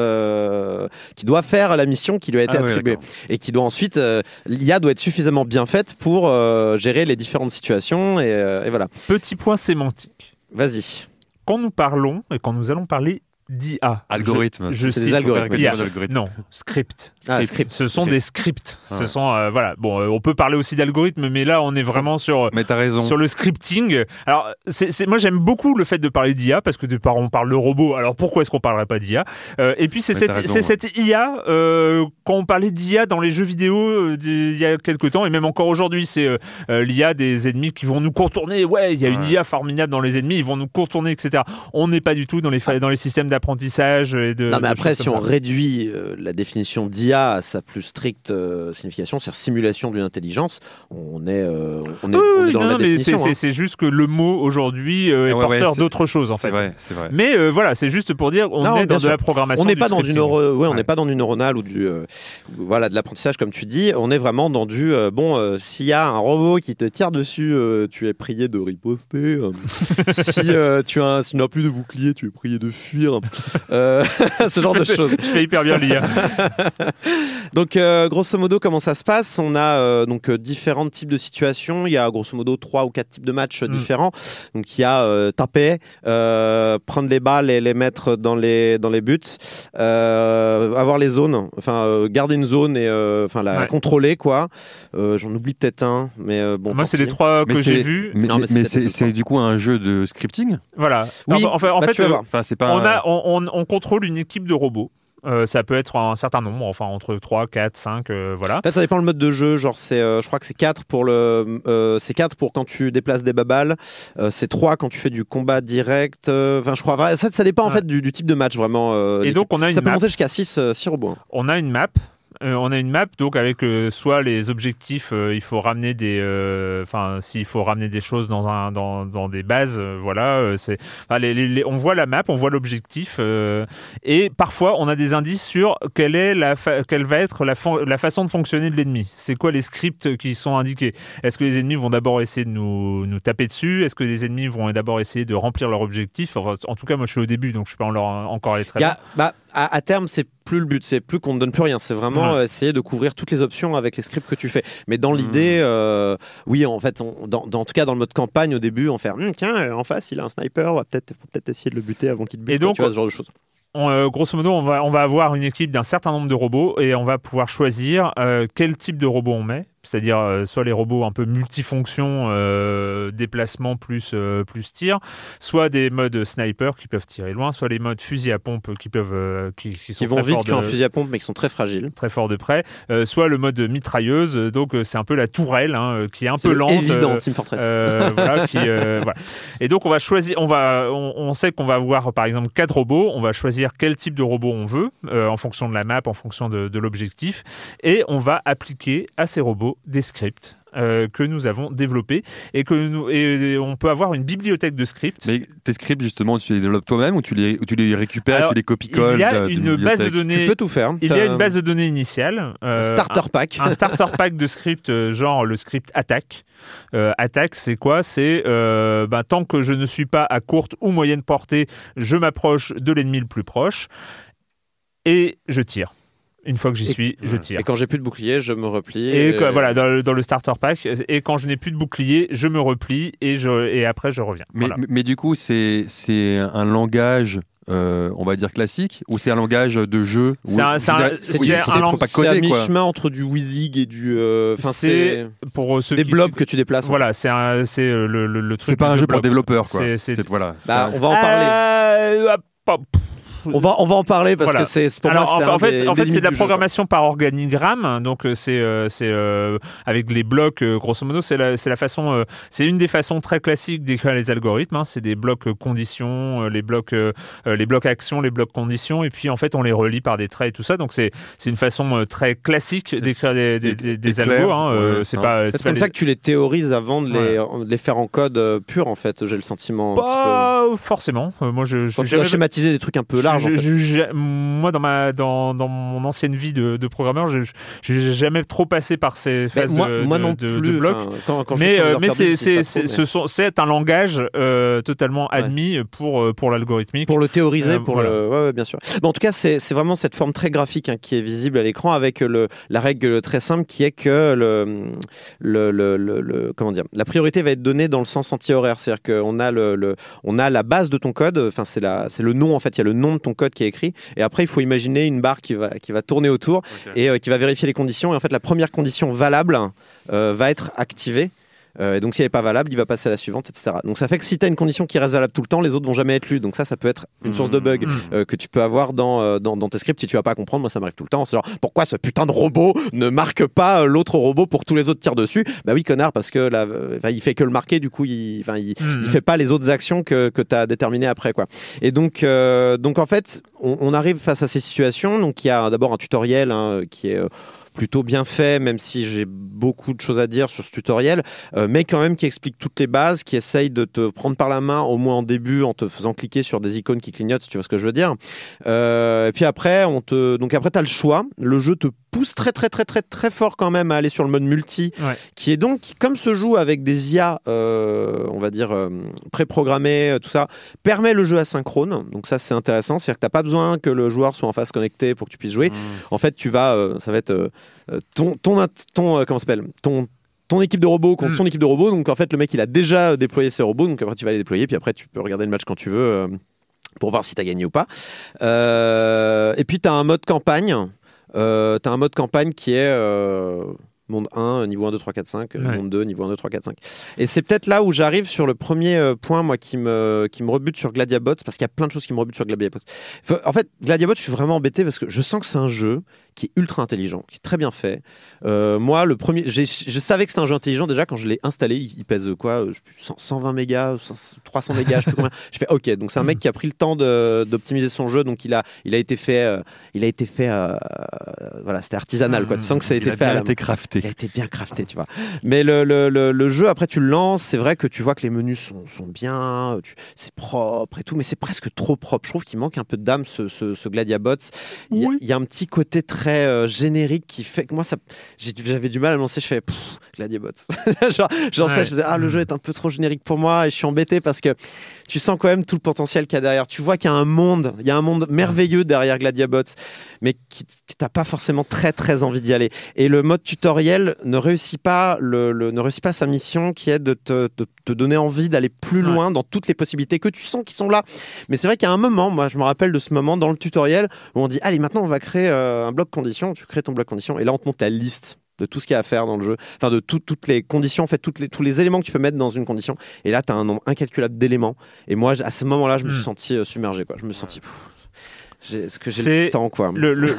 Speaker 2: euh, qui doit faire la mission qui lui a été ah attribuée et qui doit ensuite euh, l'IA doit être suffisamment bien faite pour euh, gérer les différentes situations et, et voilà.
Speaker 1: Petit point sémantique.
Speaker 2: Vas-y.
Speaker 1: Quand nous parlons et quand nous allons parler d'IA.
Speaker 3: Algorithme.
Speaker 1: Je,
Speaker 2: des algorithmes.
Speaker 1: Non, script. Ah, Ce sont des scripts. Ce sont euh, voilà. Bon, euh, on peut parler aussi d'algorithme, mais là on est vraiment sur
Speaker 3: mais as raison.
Speaker 1: sur le scripting. Alors c'est moi j'aime beaucoup le fait de parler d'IA parce que de part on parle de robot. Alors pourquoi est-ce qu'on parlerait pas d'IA euh, Et puis c'est cette, cette IA quand on parlait d'IA dans les jeux vidéo il y a quelques temps et même encore aujourd'hui, c'est l'IA des ennemis qui vont nous contourner. Ouais, il y a une IA formidable dans les ennemis, ils vont nous contourner, etc. On n'est pas du tout dans les dans les systèmes d'apprentissage et de.
Speaker 2: Non, mais après, si on réduit euh, la définition d'IA à sa plus stricte euh, signification, c'est-à-dire simulation d'une intelligence, on est, euh, on est, on est dans la définition.
Speaker 1: Hein. C'est juste que le mot aujourd'hui est porteur d'autre chose, en fait.
Speaker 3: Vrai, vrai.
Speaker 1: Mais voilà, c'est juste pour dire, on est dans de la programmation.
Speaker 2: On n'est pas dans du ouais, on n'est pas dans du neuronal ou du, voilà, de l'apprentissage comme tu dis. On est vraiment dans du, bon, s'il y a un robot qui te tire dessus, tu es prié de riposter. si tu as, si n'as plus de bouclier, tu es prié de fuir. Euh, ce genre de choses.
Speaker 1: Je fais hyper bien l'IA.
Speaker 2: donc, euh, grosso modo, comment ça se passe? On a euh, donc différents types de situations. Il y a grosso modo trois ou quatre types de matchs mm. différents. Donc, il y a taper, prendre les balles et les mettre dans les dans les buts, avoir les zones, enfin garder une zone et enfin la contrôler quoi. J'en oublie peut-être un, mais bon.
Speaker 1: Moi, c'est les trois que j'ai vus.
Speaker 3: Mais, c'est du coup un jeu de scripting?
Speaker 1: Voilà.
Speaker 2: Oui,
Speaker 1: en fait, en bah, fait pas. On a on, contrôle une équipe de robots. Euh, ça peut être un certain nombre, enfin entre 3, 4, 5, voilà.
Speaker 2: ça dépend le mode de jeu, genre c'est, euh, je crois que c'est 4 pour le, euh, c'est 4 pour quand tu déplaces des babales, c'est 3 quand tu fais du combat direct, enfin je crois, ça, ça dépend en fait du, type de match vraiment.
Speaker 1: Et donc on a une
Speaker 2: ça peut monter jusqu'à 6, 6 robots.
Speaker 1: On a une map euh, on a une map donc avec euh, soit les objectifs, euh, il faut ramener des, enfin s'il faut ramener des choses dans un dans, dans des bases, voilà. c'est, on voit la map, on voit l'objectif et parfois on a des indices sur quelle est la quelle va être la, la façon de fonctionner de l'ennemi. C'est quoi les scripts qui sont indiqués? Est-ce que les ennemis vont d'abord essayer de nous, nous taper dessus? Est-ce que les ennemis vont d'abord essayer de remplir leur objectif? En tout cas, moi je suis au début donc je peux encore aller très bien.
Speaker 2: Bah, à, terme, c'est plus le but, c'est plus qu'on ne donne plus rien, c'est vraiment essayer de couvrir toutes les options avec les scripts que tu fais. Mais dans l'idée, hmm. euh, oui, en fait, dans, en tout cas dans le mode campagne, au début, on fait hum, tiens, en face, il a un sniper, va peut-être, faut peut-être essayer de le buter avant qu'il te bute.
Speaker 1: Et donc,
Speaker 2: tu vois, ce genre de choses.
Speaker 1: grosso modo, on va, on va avoir une équipe d'un certain nombre de robots et on va pouvoir choisir quel type de robot on met c'est-à-dire euh, soit les robots un peu multifonctions, euh, déplacement plus, euh, plus tir, soit des modes sniper qui peuvent tirer loin, soit les modes fusil à pompe qui peuvent qui,
Speaker 2: qui, vont vite qu'un fusil à pompe mais qui sont très fragiles,
Speaker 1: très forts de près, soit le mode mitrailleuse, donc c'est un peu la tourelle hein, qui est un peu lente,
Speaker 2: évident Team Fortress. voilà,
Speaker 1: qui, voilà. Et donc on va choisir, on va, on, sait qu'on va avoir par exemple quatre robots, on va choisir quel type de robot on veut en fonction de la map, en fonction de, de l'objectif, et on va appliquer à ces robots des scripts euh, que nous avons développés et que nous et on peut avoir une bibliothèque de scripts.
Speaker 3: Mais tes scripts justement, tu les développes toi-même ou tu les, tu les récupères, tu les copies-colles
Speaker 1: Il y a une base de données.
Speaker 2: Tu peux tout faire.
Speaker 1: Il y a une base de données initiale.
Speaker 2: Euh, starter pack.
Speaker 1: Un, starter pack de scripts, euh, genre le script attaque. attaque, c'est quoi? C'est bah, tant que je ne suis pas à courte ou moyenne portée, je m'approche de l'ennemi le plus proche et je tire. Une fois que j'y suis, je tire.
Speaker 2: Et quand j'ai plus de bouclier, je me replie.
Speaker 1: Et, voilà, dans le, starter pack. Et quand je n'ai plus de bouclier, je me replie et, je, et après je reviens.
Speaker 3: Mais, mais du coup, c'est un langage. Euh, on va dire classique ou c'est un langage de jeu
Speaker 1: C'est un,
Speaker 2: un, mi-chemin entre du Wizig et du. Euh, c'est pour ceux des blobs que tu déplaces.
Speaker 1: Voilà, c'est le, le, le truc.
Speaker 3: C'est pas un jeu pour développeurs quoi. voilà.
Speaker 2: Bah, on va en parler. Euh, on va, on va en parler parce que c'est pour moi,
Speaker 1: en, fait, en fait c'est de la programmation par organigramme. Donc, euh, c'est euh, c'est euh, avec les blocs, grosso modo, c'est la, la façon, c'est une des façons très classiques d'écrire les algorithmes. Hein. C'est des blocs conditions, les blocs, les blocs actions, les blocs conditions, et puis en fait, on les relie par des traits et tout ça. Donc, c'est une façon très classique d'écrire des, des, des, algos. Hein. c'est pas.
Speaker 2: C'est comme ça que tu les théorises avant de les, les faire en code pur, en fait. J'ai le sentiment.
Speaker 1: Pas forcément. moi, je.
Speaker 2: je Quand schématiser des trucs un peu larges
Speaker 1: moi, dans, ma, dans, dans, mon ancienne vie de, de programmeur, je n'ai jamais trop passé par ces phases
Speaker 2: moi,
Speaker 1: de,
Speaker 2: moi non
Speaker 1: de,
Speaker 2: plus,
Speaker 1: bloc. mais euh, mais c'est un langage euh, totalement admis pour, euh, pour l'algorithmique.
Speaker 2: Pour le théoriser, pour le... Ouais, bien sûr. Bon, en tout cas, c'est vraiment cette forme très graphique hein, qui est visible à l'écran avec le, la règle très simple qui est que le, le, le, le, comment dire, la priorité va être donnée dans le sens anti-horaire. C'est-à-dire qu'on a, le, on a la base de ton code, enfin, c'est le nom, en fait, il y a le nom de ton code qui est écrit. Et après, il faut imaginer une barre qui va, qui va tourner autour et euh, qui va vérifier les conditions. Et en fait, la première condition valable euh, va être activée. Euh, et donc, si elle n'est pas valable, il va passer à la suivante, etc. Donc, ça fait que si tu as une condition qui reste valable tout le temps, les autres vont jamais être lues. Donc, ça, ça peut être une source de bug mmh. que tu peux avoir dans, dans, tes scripts si tu vas pas comprendre. Moi, ça m'arrive tout le temps. C'est genre, pourquoi ce putain de robot ne marque pas l'autre robot pour que tous les autres tirent dessus? Bah oui, connard, parce que là, il fait que le marquer, du coup, il, il, mmh. il fait pas les autres actions que, que tu as déterminées après, quoi. Et donc, donc en fait, on, arrive face à ces situations. Donc il y a d'abord un tutoriel hein, qui est euh, plutôt bien fait, même si j'ai beaucoup de choses à dire sur ce tutoriel, euh, mais quand même qui explique toutes les bases, qui essaye de te prendre par la main, au moins en début, en te faisant cliquer sur des icônes qui clignotent, si tu vois ce que je veux dire. Euh, et puis après, on te, donc après, tu as le choix. Le jeu te pousse très, très, très, très, très fort quand même à aller sur le mode multi, qui est donc, comme se joue avec des IA, euh, on va dire, préprogrammées, tout ça, permet le jeu asynchrone. Donc ça, c'est intéressant. C'est-à-dire que tu pas besoin que le joueur soit en face connecté pour que tu puisses jouer. Mmh. En fait, tu vas, ça va être euh, ton, ton, ton euh, comment s'appelle? Ton ton équipe de robots contre mm. son équipe de robots. Donc en fait, le mec il a déjà déployé ses robots. Donc après, tu vas les déployer. Puis après, tu peux regarder le match quand tu veux euh, pour voir si tu as gagné ou pas. et puis tu as un mode campagne. Euh, tu as un mode campagne qui est monde 1, niveau 1, 2, 3, 4, 5, monde 2, niveau 1, 2, 3, 4, 5. Et c'est peut-être là où j'arrive sur le premier point, moi, qui me, qui me rebute sur Gladiabots, parce qu'il y a plein de choses qui me rebutent sur Gladiabots. En fait, Gladiabots, je suis vraiment embêté parce que je sens que c'est un jeu qui est ultra intelligent, qui est très bien fait. Euh, moi, le premier, je savais que c'était un jeu intelligent déjà quand je l'ai installé. Il, pèse quoi 120 mégas, 300 mégas, je sais combien. Je fais OK. Donc c'est un mec qui a pris le temps d'optimiser son jeu. Donc il a, il a été fait, euh, il a été fait, euh, voilà, c'était artisanal. Quoi. Tu sens que ça a été fait.
Speaker 3: Il a été crafté.
Speaker 2: Il a été bien crafté, tu vois. Mais le, le, le, jeu, après tu le lances, c'est vrai que tu vois que les menus sont, sont bien, c'est propre et tout, mais c'est presque trop propre. Je trouve qu'il manque un peu d'âme ce, ce, ce Gladiabots. Il, il y a un petit côté très euh, générique qui fait que moi, j'avais du mal à lancer. Je fais, Gladiabots. genre, genre ça, je disais, ah, le jeu est un peu trop générique pour moi et je suis embêté parce que tu sens quand même tout le potentiel qu'il y a derrière. Tu vois qu'il y a un monde, il y a un monde merveilleux derrière Gladiabots, mais qui, t'as pas forcément très très envie d'y aller. Et le mode tutoriel ne réussit pas, le, ne réussit pas sa mission qui est de te, te donner envie d'aller plus loin dans toutes les possibilités que tu sens qui sont là. Mais c'est vrai qu'il y a un moment, moi je me rappelle de ce moment dans le tutoriel où on dit, allez, maintenant on va créer euh, un bloc condition. Tu crées ton bloc condition et là on te monte ta liste de tout ce qu'il y a à faire dans le jeu, enfin de toutes les conditions, en fait, toutes les, tous les éléments que tu peux mettre dans une condition. Et là, tu as un nombre incalculable d'éléments. Et moi, à ce moment-là, je me suis hmm. senti euh, submergé. Quoi. Je me suis senti. Est-ce que j'ai le temps quoi?
Speaker 1: Le, le,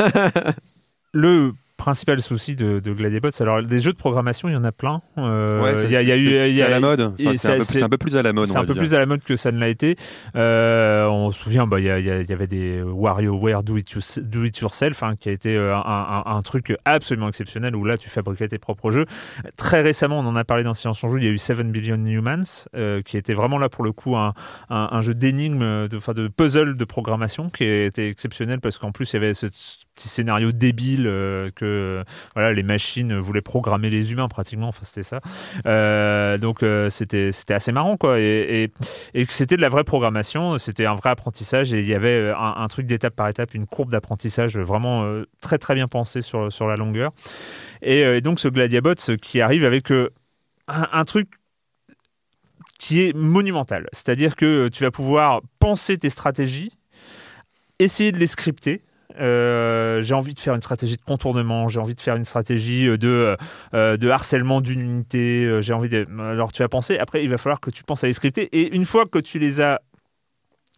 Speaker 1: le principal souci de, de. Alors, des jeux de programmation, il y en a plein.
Speaker 3: Euh, il y, a, eu. à la mode. c'est un, peu plus à la mode.
Speaker 1: C'est un peu plus à la mode que ça ne l'a été. Euh, on se souvient, bah, il, y y, avait des WarioWare Do It, Do It Yourself, hein, qui a été euh, un, un, truc absolument exceptionnel où là, tu fabriquais tes propres jeux. Très récemment, on en a parlé dans Silence en Jeu, il y a eu 7 Billion Humans, qui était vraiment là pour le coup un, jeu d'énigmes, de, de puzzle de programmation qui était exceptionnel parce qu'en plus, il y avait ce petit scénario débile que voilà, les machines voulaient programmer les humains pratiquement. Enfin, c'était ça. Euh, donc euh, c'était assez marrant quoi. Et, et, c'était de la vraie programmation. C'était un vrai apprentissage et il y avait un, truc d'étape par étape, une courbe d'apprentissage vraiment euh, très très bien pensée sur sur la longueur. Et, donc ce Gladiabot qui arrive avec un truc qui est monumental. C'est-à-dire que tu vas pouvoir penser tes stratégies, essayer de les scripter, euh, j'ai envie de faire une stratégie de contournement, j'ai envie de faire une stratégie euh, de, euh, de harcèlement d'une unité, j'ai envie de... Alors tu vas penser, après il va falloir que tu penses à les scripter, et une fois que tu les as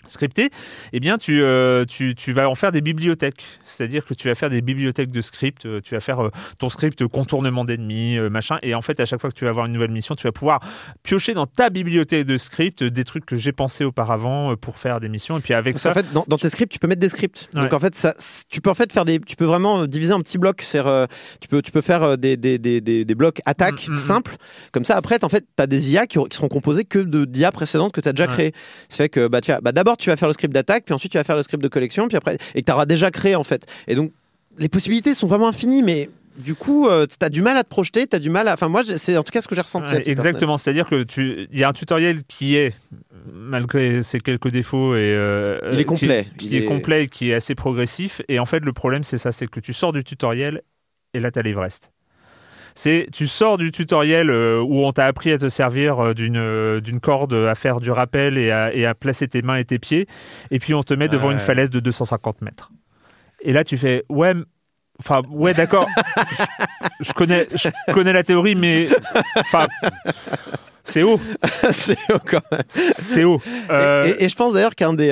Speaker 1: scripté, eh bien tu, euh, tu, tu, vas en faire des bibliothèques. C'est-à-dire que tu vas faire des bibliothèques de scripts, euh, tu vas faire euh, ton script contournement d'ennemis, machin, et en fait à chaque fois que tu vas avoir une nouvelle mission, tu vas pouvoir piocher dans ta bibliothèque de scripts des trucs que j'ai pensé auparavant pour faire des missions, et puis avec ça...
Speaker 2: En fait, dans, tes scripts, tu peux mettre des scripts. Donc en fait, ça, tu peux en fait faire des... Tu peux vraiment diviser en petits blocs, c'est tu, peux, tu peux faire des, des, des, des blocs attaques mm, mm, mm. simples, comme ça après, en fait, tu as des IA qui, qui, seront composés que de d'IA précédentes que tu as déjà créées. Ça fait que bah, bah, d'abord tu vas faire le script d'attaque, puis ensuite tu vas faire le script de collection, puis après, et que tu auras déjà créé en fait. Et donc, les possibilités sont vraiment infinies, mais du coup, euh, tu as du mal à te projeter, tu as du mal à. Enfin, moi, c'est en tout cas ce que j'ai ressenti.
Speaker 1: exactement, c'est-à-dire que tu il y a un tutoriel qui est, malgré ses quelques défauts, et,
Speaker 2: euh, il est complet.
Speaker 1: Qui, est... complet, qui est assez progressif. Et en fait, le problème, c'est ça c'est que tu sors du tutoriel et là, tu as l'Everest c'est tu sors du tutoriel euh, où on t'a appris à te servir euh, d'une euh, d'une corde à faire du rappel et à, et à, placer tes mains et tes pieds, et puis on te met devant une falaise de 250 mètres. Et là, tu fais ouais. Enfin, ouais, d'accord. je, connais, je connais la théorie, mais enfin, c'est haut.
Speaker 2: c'est haut quand même?
Speaker 1: C'est haut.
Speaker 2: Et, je pense d'ailleurs qu'un des.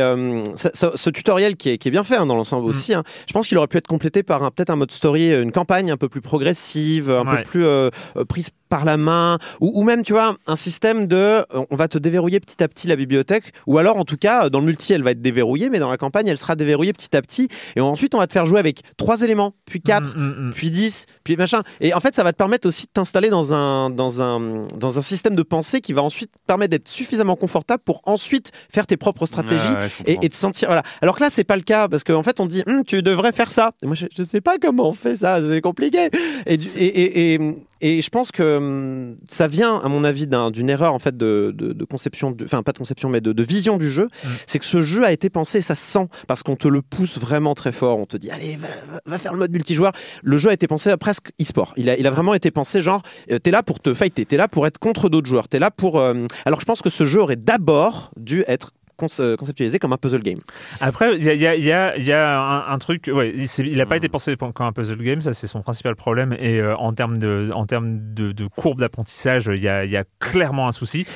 Speaker 2: ce, tutoriel qui est, qui est bien fait hein, dans l'ensemble mm. aussi, hein, je pense qu'il aurait pu être complété par peut-être un mode story, une campagne un peu plus progressive, un peu plus euh, prise par la main, ou, même, tu vois, un système de euh, on va te déverrouiller petit à petit la bibliothèque, ou alors en tout cas, dans le multi, elle va être déverrouillée, mais dans la campagne, elle sera déverrouillée petit à petit, et ensuite, on va te faire jouer avec trois éléments, puis quatre, mm, mm, mm. puis dix, puis machin. Et en fait, ça va te permettre aussi de t'installer dans un, dans, un, dans un système de pensée qui va ensuite permettre d'être suffisamment confortable pour ensuite faire tes propres stratégies et, et, te sentir. Voilà. Alors que là, c'est pas le cas, parce qu'en fait, on dit hum, tu devrais faire ça. Et moi, je, je sais pas comment on fait ça, c'est compliqué. Et, et, et, et, je pense que hum, ça vient, à mon avis, d'une erreur en fait de, de, conception, enfin pas de conception, mais de, de vision du jeu. C'est que ce jeu a été pensé, ça se sent, parce qu'on te le pousse vraiment très fort. On te dit, allez, va, faire le mode multijoueur. Le jeu a été pensé presque e-sport. Il a, il a vraiment été pensé genre, euh, t'es là pour te fighter, t'es là pour être contre d'autres joueurs, t'es là pour. Euh, alors je pense que ce jeu aurait d'abord dû être conceptualisé comme un puzzle game.
Speaker 1: Après, il y a, y a, y a un, truc, ouais, il n'a pas été pensé comme un puzzle game, ça c'est son principal problème. Et euh, en termes de, en termes de, courbe d'apprentissage, il y a, y a, clairement un souci.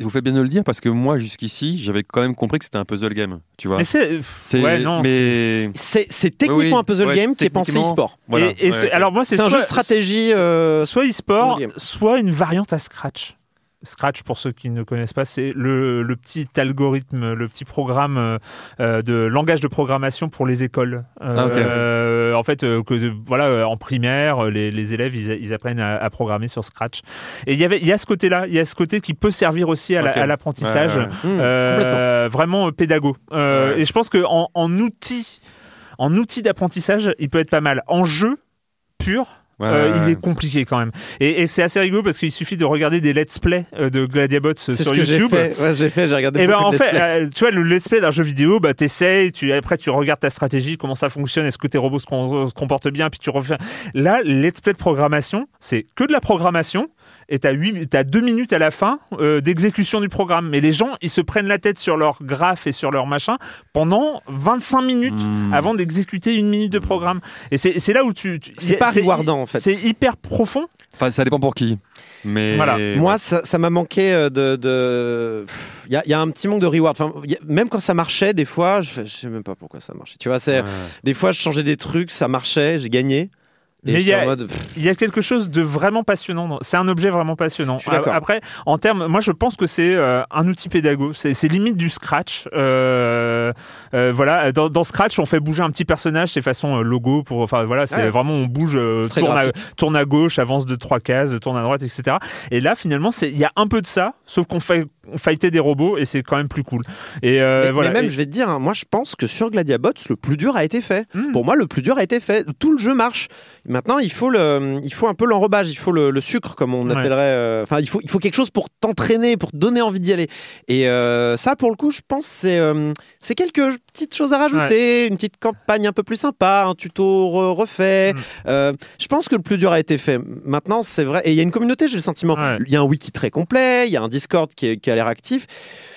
Speaker 3: vous faites bien de le dire parce que moi, jusqu'ici, j'avais quand même compris que c'était un puzzle game. Tu vois
Speaker 1: mais c'est
Speaker 2: mais... c'est techniquement un puzzle game qui est pensé e-sport.
Speaker 1: et, alors moi, c'est
Speaker 2: un jeu de stratégie. Euh,
Speaker 1: soit e-sport, soit une variante à Scratch. Scratch, pour ceux qui ne connaissent pas, c'est le, petit algorithme, le petit programme euh, de langage de programmation pour les écoles. Euh, ah, en fait, euh, que, voilà, en primaire, les, élèves, ils, apprennent à, programmer sur Scratch. Et il y avait, il y a ce côté-là, il y a ce côté qui peut servir aussi à l'apprentissage, mmh, vraiment pédago. Et je pense qu'en en, outil, en outil d'apprentissage, il peut être pas mal. En jeu pur, euh, il est compliqué quand même. Et, c'est assez rigolo parce qu'il suffit de regarder des let's play euh, de Gladiabots sur
Speaker 2: ce
Speaker 1: YouTube.
Speaker 2: J'ai fait. J'ai regardé. Et
Speaker 1: ben en fait, euh, tu vois, le let's play d'un jeu vidéo, bah t'essayes, tu après tu regardes ta stratégie, comment ça fonctionne, est-ce que tes robots se, comportent bien, puis tu refais. Là, let's play de programmation, c'est que de la programmation et tu as, deux minutes à la fin euh, d'exécution du programme. Mais les gens, ils se prennent la tête sur leur graphe et sur leur machin pendant 25 minutes hmm. avant d'exécuter une minute de programme. Et c'est là où tu.
Speaker 2: c'est pas rewardant en fait.
Speaker 1: C'est hyper profond.
Speaker 3: Enfin, ça dépend pour qui. Mais
Speaker 2: voilà. Moi, ça m'a manqué euh, de. Il y, a un petit manque de reward. Enfin, même quand ça marchait, des fois, je, ne sais même pas pourquoi ça marchait. Tu vois, c'est des fois, je changeais des trucs, ça marchait, j'ai gagné.
Speaker 1: Mais il y, a, il y, a quelque chose de vraiment passionnant. C'est un objet vraiment passionnant. Après, en termes, moi je pense que c'est euh, un outil pédago. C'est limite du Scratch. Euh, euh, voilà, dans, Scratch, on fait bouger un petit personnage, c'est façon logo pour. Enfin voilà, c'est vraiment on bouge, tourne à, tourne à, gauche, avance de trois cases, tourne à droite, etc. Et là, finalement, il y a un peu de ça, sauf qu'on fait fighter des robots et c'est quand même plus cool. Et voilà.
Speaker 2: Mais même, je vais te dire, hein, moi je pense que sur Gladiabots, le plus dur a été fait. Hmm. Pour moi, le plus dur a été fait. Tout le jeu marche. Maintenant, il faut, le, il faut un peu l'enrobage, il faut le, sucre, comme on appellerait. Euh, enfin, il, faut, il faut quelque chose pour t'entraîner, pour te donner envie d'y aller. Et euh, ça, pour le coup, je pense c'est euh, c'est quelques petites choses à rajouter, une petite campagne un peu plus sympa, un tuto refait. Mm. je pense que le plus dur a été fait. Maintenant, c'est vrai. Et il y a une communauté, j'ai le sentiment. Il y a un wiki très complet, il y a un Discord qui, qui a l'air actif.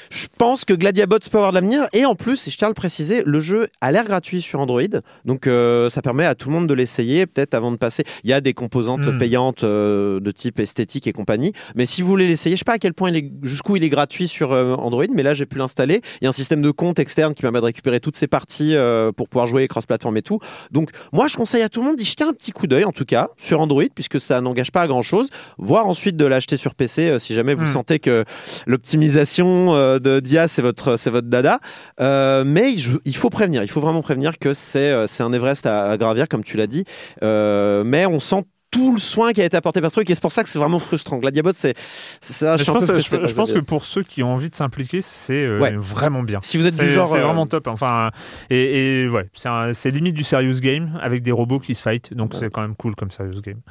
Speaker 2: Je pense que Gladiabots peut avoir de l'avenir. Et en plus, et je tiens à le préciser, le jeu a l'air gratuit sur Android. Donc euh, ça permet à tout le monde de l'essayer, peut-être avant de passer. Il y a des composantes hmm. payantes euh, de type esthétique et compagnie. Mais si vous voulez l'essayer, je sais pas à quel point il est, jusqu'où il est gratuit sur euh, Android, mais là j'ai pu l'installer. Il y a un système de compte externe qui permet de récupérer toutes ces parties pour pouvoir jouer cross-platform et tout. Donc moi je conseille à tout le monde d'y jeter un petit coup d'œil en tout cas sur Android puisque ça n'engage pas à grand chose. Voire ensuite de l'acheter sur PC si jamais vous hmm. sentez que l'optimisation de d'IA, c'est votre, c'est votre dada. Euh, mais il, faut prévenir, il faut vraiment prévenir que c'est, euh, c'est un Everest à, gravir, comme tu l'as dit. Euh, mais on sent tout le soin qui a été apporté par ce truc et c'est pour ça que c'est vraiment frustrant. Gladiabot, c'est
Speaker 1: ça. Je, pense, je, pense que pour ceux qui ont envie de s'impliquer, c'est vraiment bien.
Speaker 2: Si vous êtes du genre,
Speaker 1: c'est vraiment top. Enfin, et, et ouais, c'est limite du serious game avec des robots qui se fight, donc c'est quand même cool comme serious game.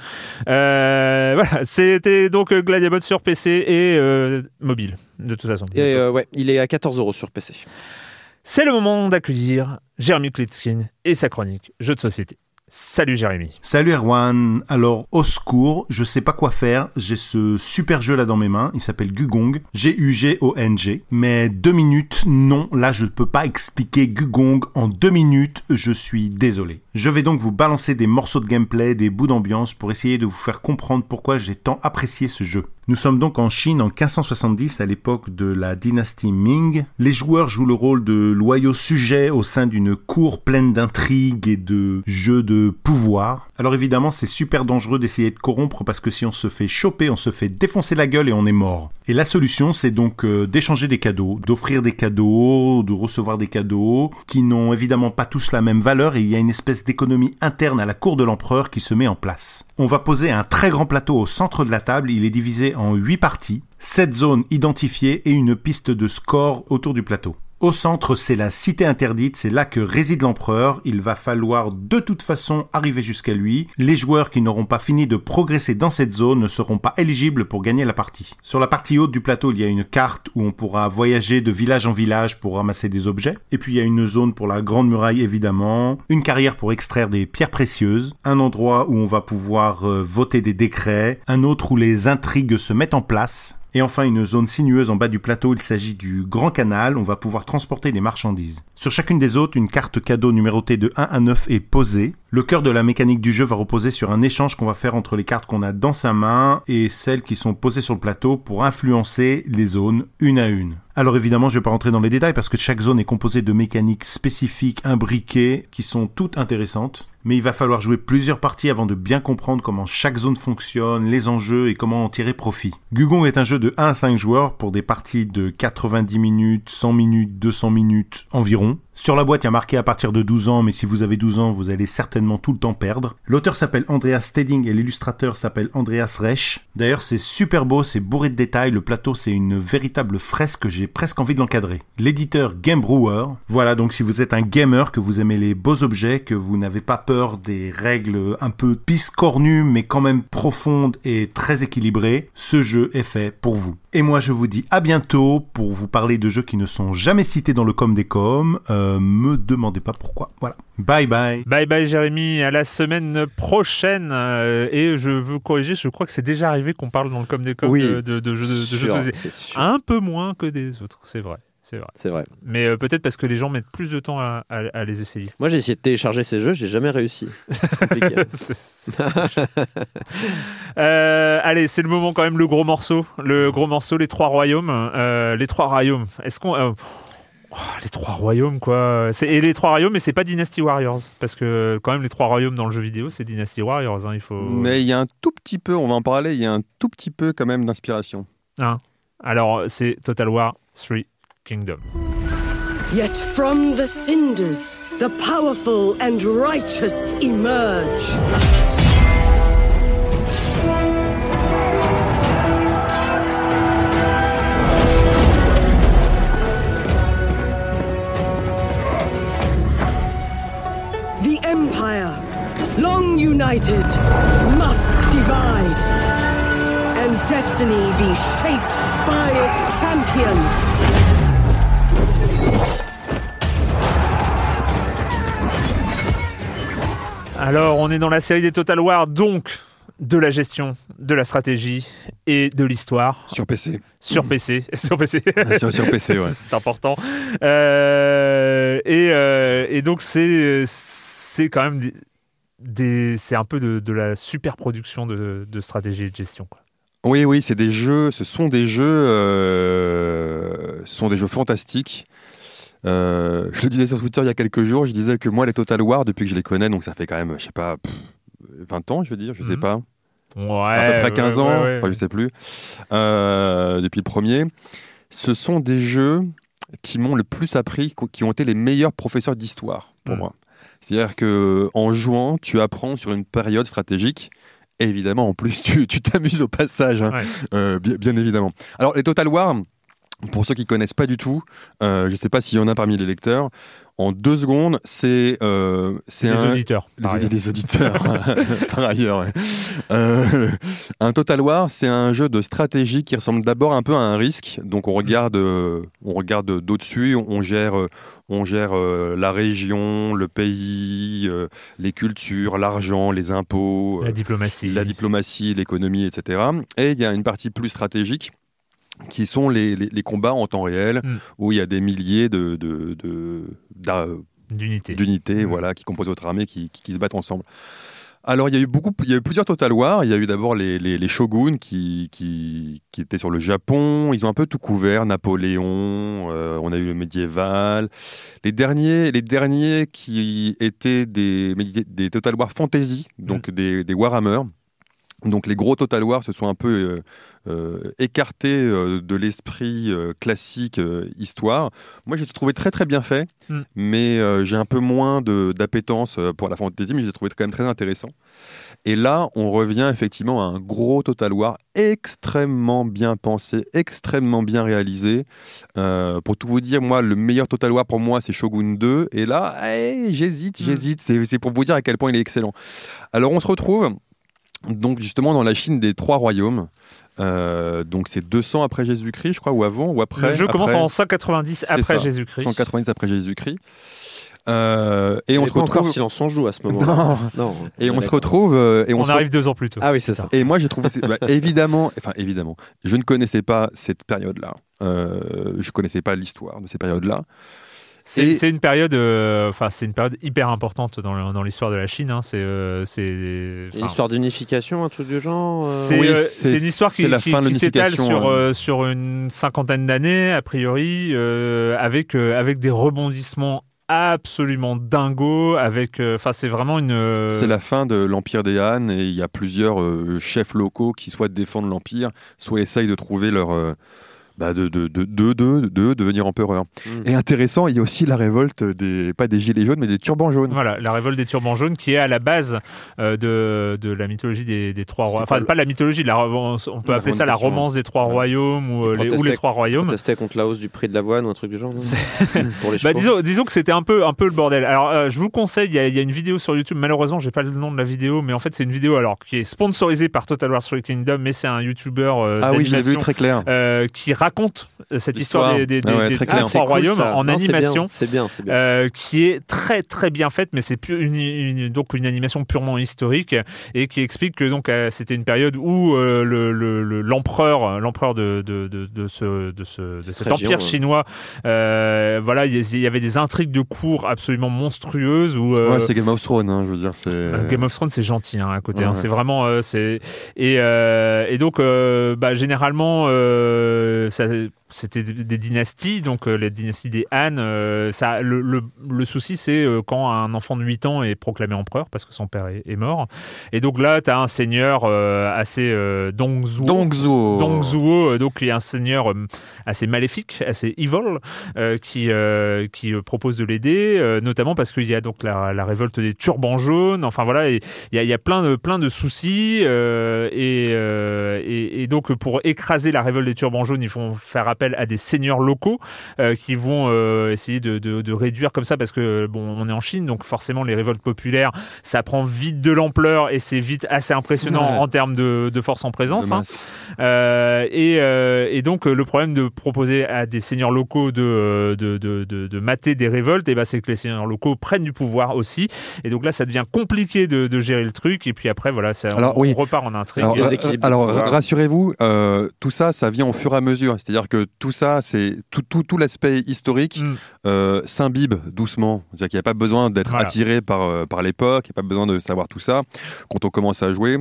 Speaker 1: voilà, c'était donc Gladiabot sur PC et mobile de toute façon.
Speaker 2: Et euh, ouais, il est à 14 euros sur PC.
Speaker 1: C'est le moment d'accueillir Jérémy Klitskin et sa chronique Jeux de société. Salut Jérémy.
Speaker 4: Salut Erwan. Alors au secours, je sais pas quoi faire. J'ai ce super jeu là dans mes mains. Il s'appelle Gugong. G-U-G-O-N-G. Mais deux minutes, non. Là, je peux pas expliquer Gugong en deux minutes. Je suis désolé. Je vais donc vous balancer des morceaux de gameplay, des bouts d'ambiance pour essayer de vous faire comprendre pourquoi j'ai tant apprécié ce jeu. Nous sommes donc en Chine en 1570 à l'époque de la dynastie Ming. Les joueurs jouent le rôle de loyaux sujets au sein d'une cour pleine d'intrigues et de jeux de pouvoir. Alors évidemment c'est super dangereux d'essayer de corrompre parce que si on se fait choper, on se fait défoncer la gueule et on est mort. Et la solution c'est donc euh, d'échanger des cadeaux, d'offrir des cadeaux, de recevoir des cadeaux qui n'ont évidemment pas tous la même valeur et il y a une espèce d'économie interne à la cour de l'empereur qui se met en place. On va poser un très grand plateau au centre de la table, il est divisé en 8 parties, 7 zones identifiées et une piste de score autour du plateau. Au centre, c'est la cité interdite, c'est là que réside l'empereur, il va falloir de toute façon arriver jusqu'à lui. Les joueurs qui n'auront pas fini de progresser dans cette zone ne seront pas éligibles pour gagner la partie. Sur la partie haute du plateau, il y a une carte où on pourra voyager de village en village pour ramasser des objets. Et puis il y a une zone pour la grande muraille évidemment, une carrière pour extraire des pierres précieuses, un endroit où on va pouvoir euh, voter des décrets, un autre où les intrigues se mettent en place, et enfin une zone sinueuse en bas du plateau, il s'agit du Grand Canal, on va pouvoir transporter des marchandises. Sur chacune des autres, une carte cadeau numérotée de 1 à 9 est posée. Le cœur de la mécanique du jeu va reposer sur un échange qu'on va faire entre les cartes qu'on a dans sa main et celles qui sont posées sur le plateau pour influencer les zones une à une. Alors évidemment, je ne vais pas rentrer dans les détails parce que chaque zone est composée de mécaniques spécifiques, imbriquées, qui sont toutes intéressantes. Mais il va falloir jouer plusieurs parties avant de bien comprendre comment chaque zone fonctionne, les enjeux et comment en tirer profit. Gugong est un jeu de 1 à 5 joueurs pour des parties de 90 minutes, 100 minutes, 200 minutes environ. Sur la boîte, il y a marqué à partir de 12 ans, mais si vous avez 12 ans, vous allez certainement tout le temps perdre. L'auteur s'appelle Andreas Steding et l'illustrateur s'appelle Andreas Resch. D'ailleurs, c'est super beau, c'est bourré de détails, le plateau c'est une véritable fresque, j'ai presque envie de l'encadrer. L'éditeur Game Brewer. Voilà, donc si vous êtes un gamer, que vous aimez les beaux objets, que vous n'avez pas peur des règles un peu piscornues, mais quand même profondes et très équilibrées, ce jeu est fait pour vous. Et moi, je vous dis à bientôt pour vous parler de jeux qui ne sont jamais cités dans le com des coms. Euh, me demandez pas pourquoi. Voilà. Bye bye.
Speaker 1: Bye bye Jérémy, à la semaine prochaine. Euh, et je veux corriger, je crois que c'est déjà arrivé qu'on parle dans le com des coms de, de, jeux, de jeux Un peu moins que des autres, c'est vrai. C'est vrai.
Speaker 2: C'est vrai.
Speaker 1: Mais euh, peut-être parce que les gens mettent plus de temps à, les essayer.
Speaker 2: Moi, j'ai essayé de télécharger ces jeux, j'ai jamais réussi.
Speaker 1: euh, allez, c'est le moment quand même, le gros morceau. Le gros morceau, les trois royaumes. Euh, les trois royaumes. Est-ce qu'on. Euh, oh, les trois royaumes, quoi. Et les trois royaumes, mais c'est pas Dynasty Warriors. Parce que, quand même, les trois royaumes dans le jeu vidéo, c'est Dynasty Warriors. Hein, il faut...
Speaker 3: Mais il y a un tout petit peu, on va en parler, il y a un tout petit peu quand même d'inspiration.
Speaker 1: Ah. Alors, c'est Total War 3 kingdom.
Speaker 5: Yet from the cinders, the powerful and righteous emerge. The Empire, long united, must divide, and destiny be shaped by its champions.
Speaker 1: Alors, on est dans la série des Total War, donc de la gestion, de la stratégie et de l'histoire.
Speaker 3: Sur PC.
Speaker 1: Sur PC. sur PC.
Speaker 3: sur, sur, PC, ouais.
Speaker 1: c'est important. Euh, et, euh, et, donc, c'est, c'est quand même des, c'est un peu de, de la super production de, de, stratégie et de gestion. Quoi.
Speaker 3: Oui, oui, c'est des jeux, ce sont des jeux, euh, ce sont des jeux fantastiques. Euh, je le disais sur Twitter il y a quelques jours, je disais que moi, les Total War, depuis que je les connais, donc ça fait quand même, je sais pas, 20 ans, je veux dire, je sais mhm. pas.
Speaker 1: Ouais,
Speaker 3: à peu près 15 ans, enfin, je sais plus, euh, depuis le premier. Ce sont des jeux qui m'ont le plus appris, qui ont été les meilleurs professeurs d'histoire pour mhm. moi. C'est-à-dire que en jouant, tu apprends sur une période stratégique. évidemment, en plus, tu t'amuses au passage, hein. euh, bien, bien, évidemment. Alors, les Total War, pour ceux qui connaissent pas du tout, euh, je ne sais pas s'il y en a parmi les lecteurs. En deux secondes, c'est
Speaker 1: euh, c'est un
Speaker 3: auditeurs, les, auditeurs par ailleurs. Euh, un Total War, c'est un jeu de stratégie qui ressemble d'abord un peu à un risque. Donc on regarde on regarde d'au-dessus, on gère on gère la région, le pays, les cultures, l'argent, les impôts,
Speaker 1: la diplomatie,
Speaker 3: la diplomatie, l'économie, etc. Et il y a une partie plus stratégique qui sont les, les, combats en temps réel, mm. où il y a des milliers de, de,
Speaker 1: d'unités,
Speaker 3: mm. voilà, qui composent votre armée, qui, qui, se battent ensemble. Alors, il y a eu beaucoup, il y a eu plusieurs Total War. Il y a eu d'abord les, les, shoguns qui, qui, qui, étaient sur le Japon. Ils ont un peu tout couvert. Napoléon, euh, on a eu le médiéval. Les derniers, les derniers qui étaient des, des Total War fantasy, donc mm. des, des Warhammer. Donc les gros Total War se sont un peu euh, euh, écartés euh, de l'esprit classique histoire. Moi, j'ai trouvé très très bien fait, mm. mais j'ai un peu moins d'appétence pour la fantasy, mais j'ai trouvé quand même très intéressant. Et là, on revient effectivement à un gros Total War extrêmement bien pensé, extrêmement bien réalisé. pour tout vous dire, moi, le meilleur Total War pour moi, c'est Shogun 2. Et là, eh, j'hésite, mm. j'hésite. C'est pour vous dire à quel point il est excellent. Alors, on se retrouve donc justement dans la Chine des trois royaumes. Euh, donc c'est 200 après Jésus-Christ, je crois, ou avant, ou après.
Speaker 1: Le jeu commence en 190 après Jésus-Christ.
Speaker 3: 190 après Jésus-Christ. Euh, et on se retrouve
Speaker 2: encore silence on joue à ce moment.
Speaker 3: Non. non. Et on se retrouve euh, et
Speaker 1: on, arrive deux ans plus tôt.
Speaker 2: Ah oui, c'est ça.
Speaker 3: Et moi j'ai trouvé bah, évidemment, enfin évidemment, je ne connaissais pas cette période-là. Euh, je connaissais pas l'histoire de ces périodes-là.
Speaker 1: C'est une période, euh, enfin c'est une période hyper importante dans, dans l'histoire de la Chine. Hein. C'est euh,
Speaker 2: une histoire d'unification, un truc du genre.
Speaker 1: Euh c'est une histoire qui, qui, s'étale sur sur une cinquantaine d'années a priori, avec avec des rebondissements absolument dingo avec enfin c'est vraiment une
Speaker 3: c'est la fin de l'empire des Han et il y a plusieurs chefs locaux qui soit défendent l'empire soit essayent de trouver leur bah de, de, de, de, de, devenir empereur. Mm. Et intéressant, il y a aussi la révolte des, pas des gilets jaunes, mais des turbans jaunes.
Speaker 1: Voilà, la révolte des turbans jaunes qui est à la base euh, de, de la mythologie des, des trois royaumes. Enfin, pas la mythologie, la, on peut appeler ça la romance des trois royaumes ou, euh, les, ou les trois royaumes.
Speaker 2: Protestait contre la hausse du prix de l'avoine ou un truc du genre.
Speaker 1: Pour les bah, disons, disons que c'était un peu, un peu le bordel. Alors, euh, je vous conseille, il y, a, y, a une vidéo sur YouTube. Malheureusement, j'ai pas le nom de la vidéo, mais en fait, c'est une vidéo alors qui est sponsorisée par Total War Story Kingdom, mais c'est un YouTuber
Speaker 3: ah oui, je vu très clair.
Speaker 1: qui raconte cette histoire des, des, ah des, trois royaumes en animation,
Speaker 2: c'est bien, bien,
Speaker 1: euh, qui est très très bien faite, mais c'est une, donc une animation purement historique et qui explique que donc euh, c'était une période où euh, l'empereur, l'empereur de, de, de, de, ce, de, ce, de cet empire chinois, voilà, il y, avait des intrigues de cours absolument monstrueuses. Où,
Speaker 3: ouais, c'est Game of Thrones, hein, je veux dire.
Speaker 1: Game of Thrones, c'est gentil hein, à côté. Hein, c'est vraiment, c'est et, et donc, bah, généralement, ça c'était des dynasties, donc euh, la dynastie des Han. Euh, ça, le, le, souci, c'est euh, quand un enfant de 8 ans est proclamé empereur parce que son père est, mort. Et donc là, tu as un seigneur assez Dongzuo.
Speaker 3: Dongzuo.
Speaker 1: Dongzuo, donc qui est un seigneur assez maléfique, assez evil, qui, qui propose de l'aider, notamment parce qu'il y a donc la, la, révolte des turbans jaunes. Enfin voilà, il y a, y a, plein, de, plein de soucis. Et, et, et, donc pour écraser la révolte des turbans jaunes, ils font faire appel à des seigneurs locaux euh, qui vont euh, essayer de, réduire comme ça parce que bon, on est en Chine, donc forcément les révoltes populaires, ça prend vite de l'ampleur et c'est vite assez impressionnant en termes de, force en présence. Hein. Euh, et, donc le problème de proposer à des seigneurs locaux de, de, mater des révoltes, et eh ben, c'est que les seigneurs locaux prennent du pouvoir aussi. Et donc là, ça devient compliqué de, gérer le truc. Et puis après, voilà, ça, on, repart en intrigue.
Speaker 3: Alors, rassurez-vous, tout ça, ça vient au fur et à mesure. C'est-à-dire que tout ça, c'est tout, tout, tout l'aspect historique mm. euh, s'imbibe doucement. C'est-à-dire qu'il n'y a pas besoin d'être attiré par, euh, par l'époque, il n'y a pas besoin de savoir tout ça. Quand on commence à jouer,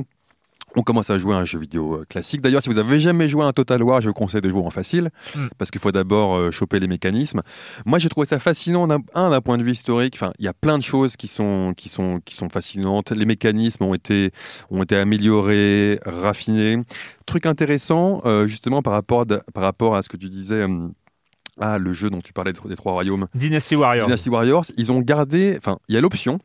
Speaker 3: on commence à jouer à un jeu vidéo euh, classique. D'ailleurs, si vous avez jamais joué à un Total War, je vous conseille de jouer en facile, mm. parce qu'il faut d'abord choper les mécanismes. Moi, j'ai trouvé ça fascinant, un, d'un point de vue historique. Enfin, il y a plein de choses qui sont, qui sont, qui sont fascinantes. Les mécanismes ont été, ont été améliorés, raffinés. Truc intéressant, euh, justement, par rapport, par rapport à ce que tu disais. Euh, ah, le jeu dont tu parlais des trois royaumes.
Speaker 1: Dynasty Warriors.
Speaker 3: Dynasty Warriors, ils ont gardé. Enfin, il y a l'option,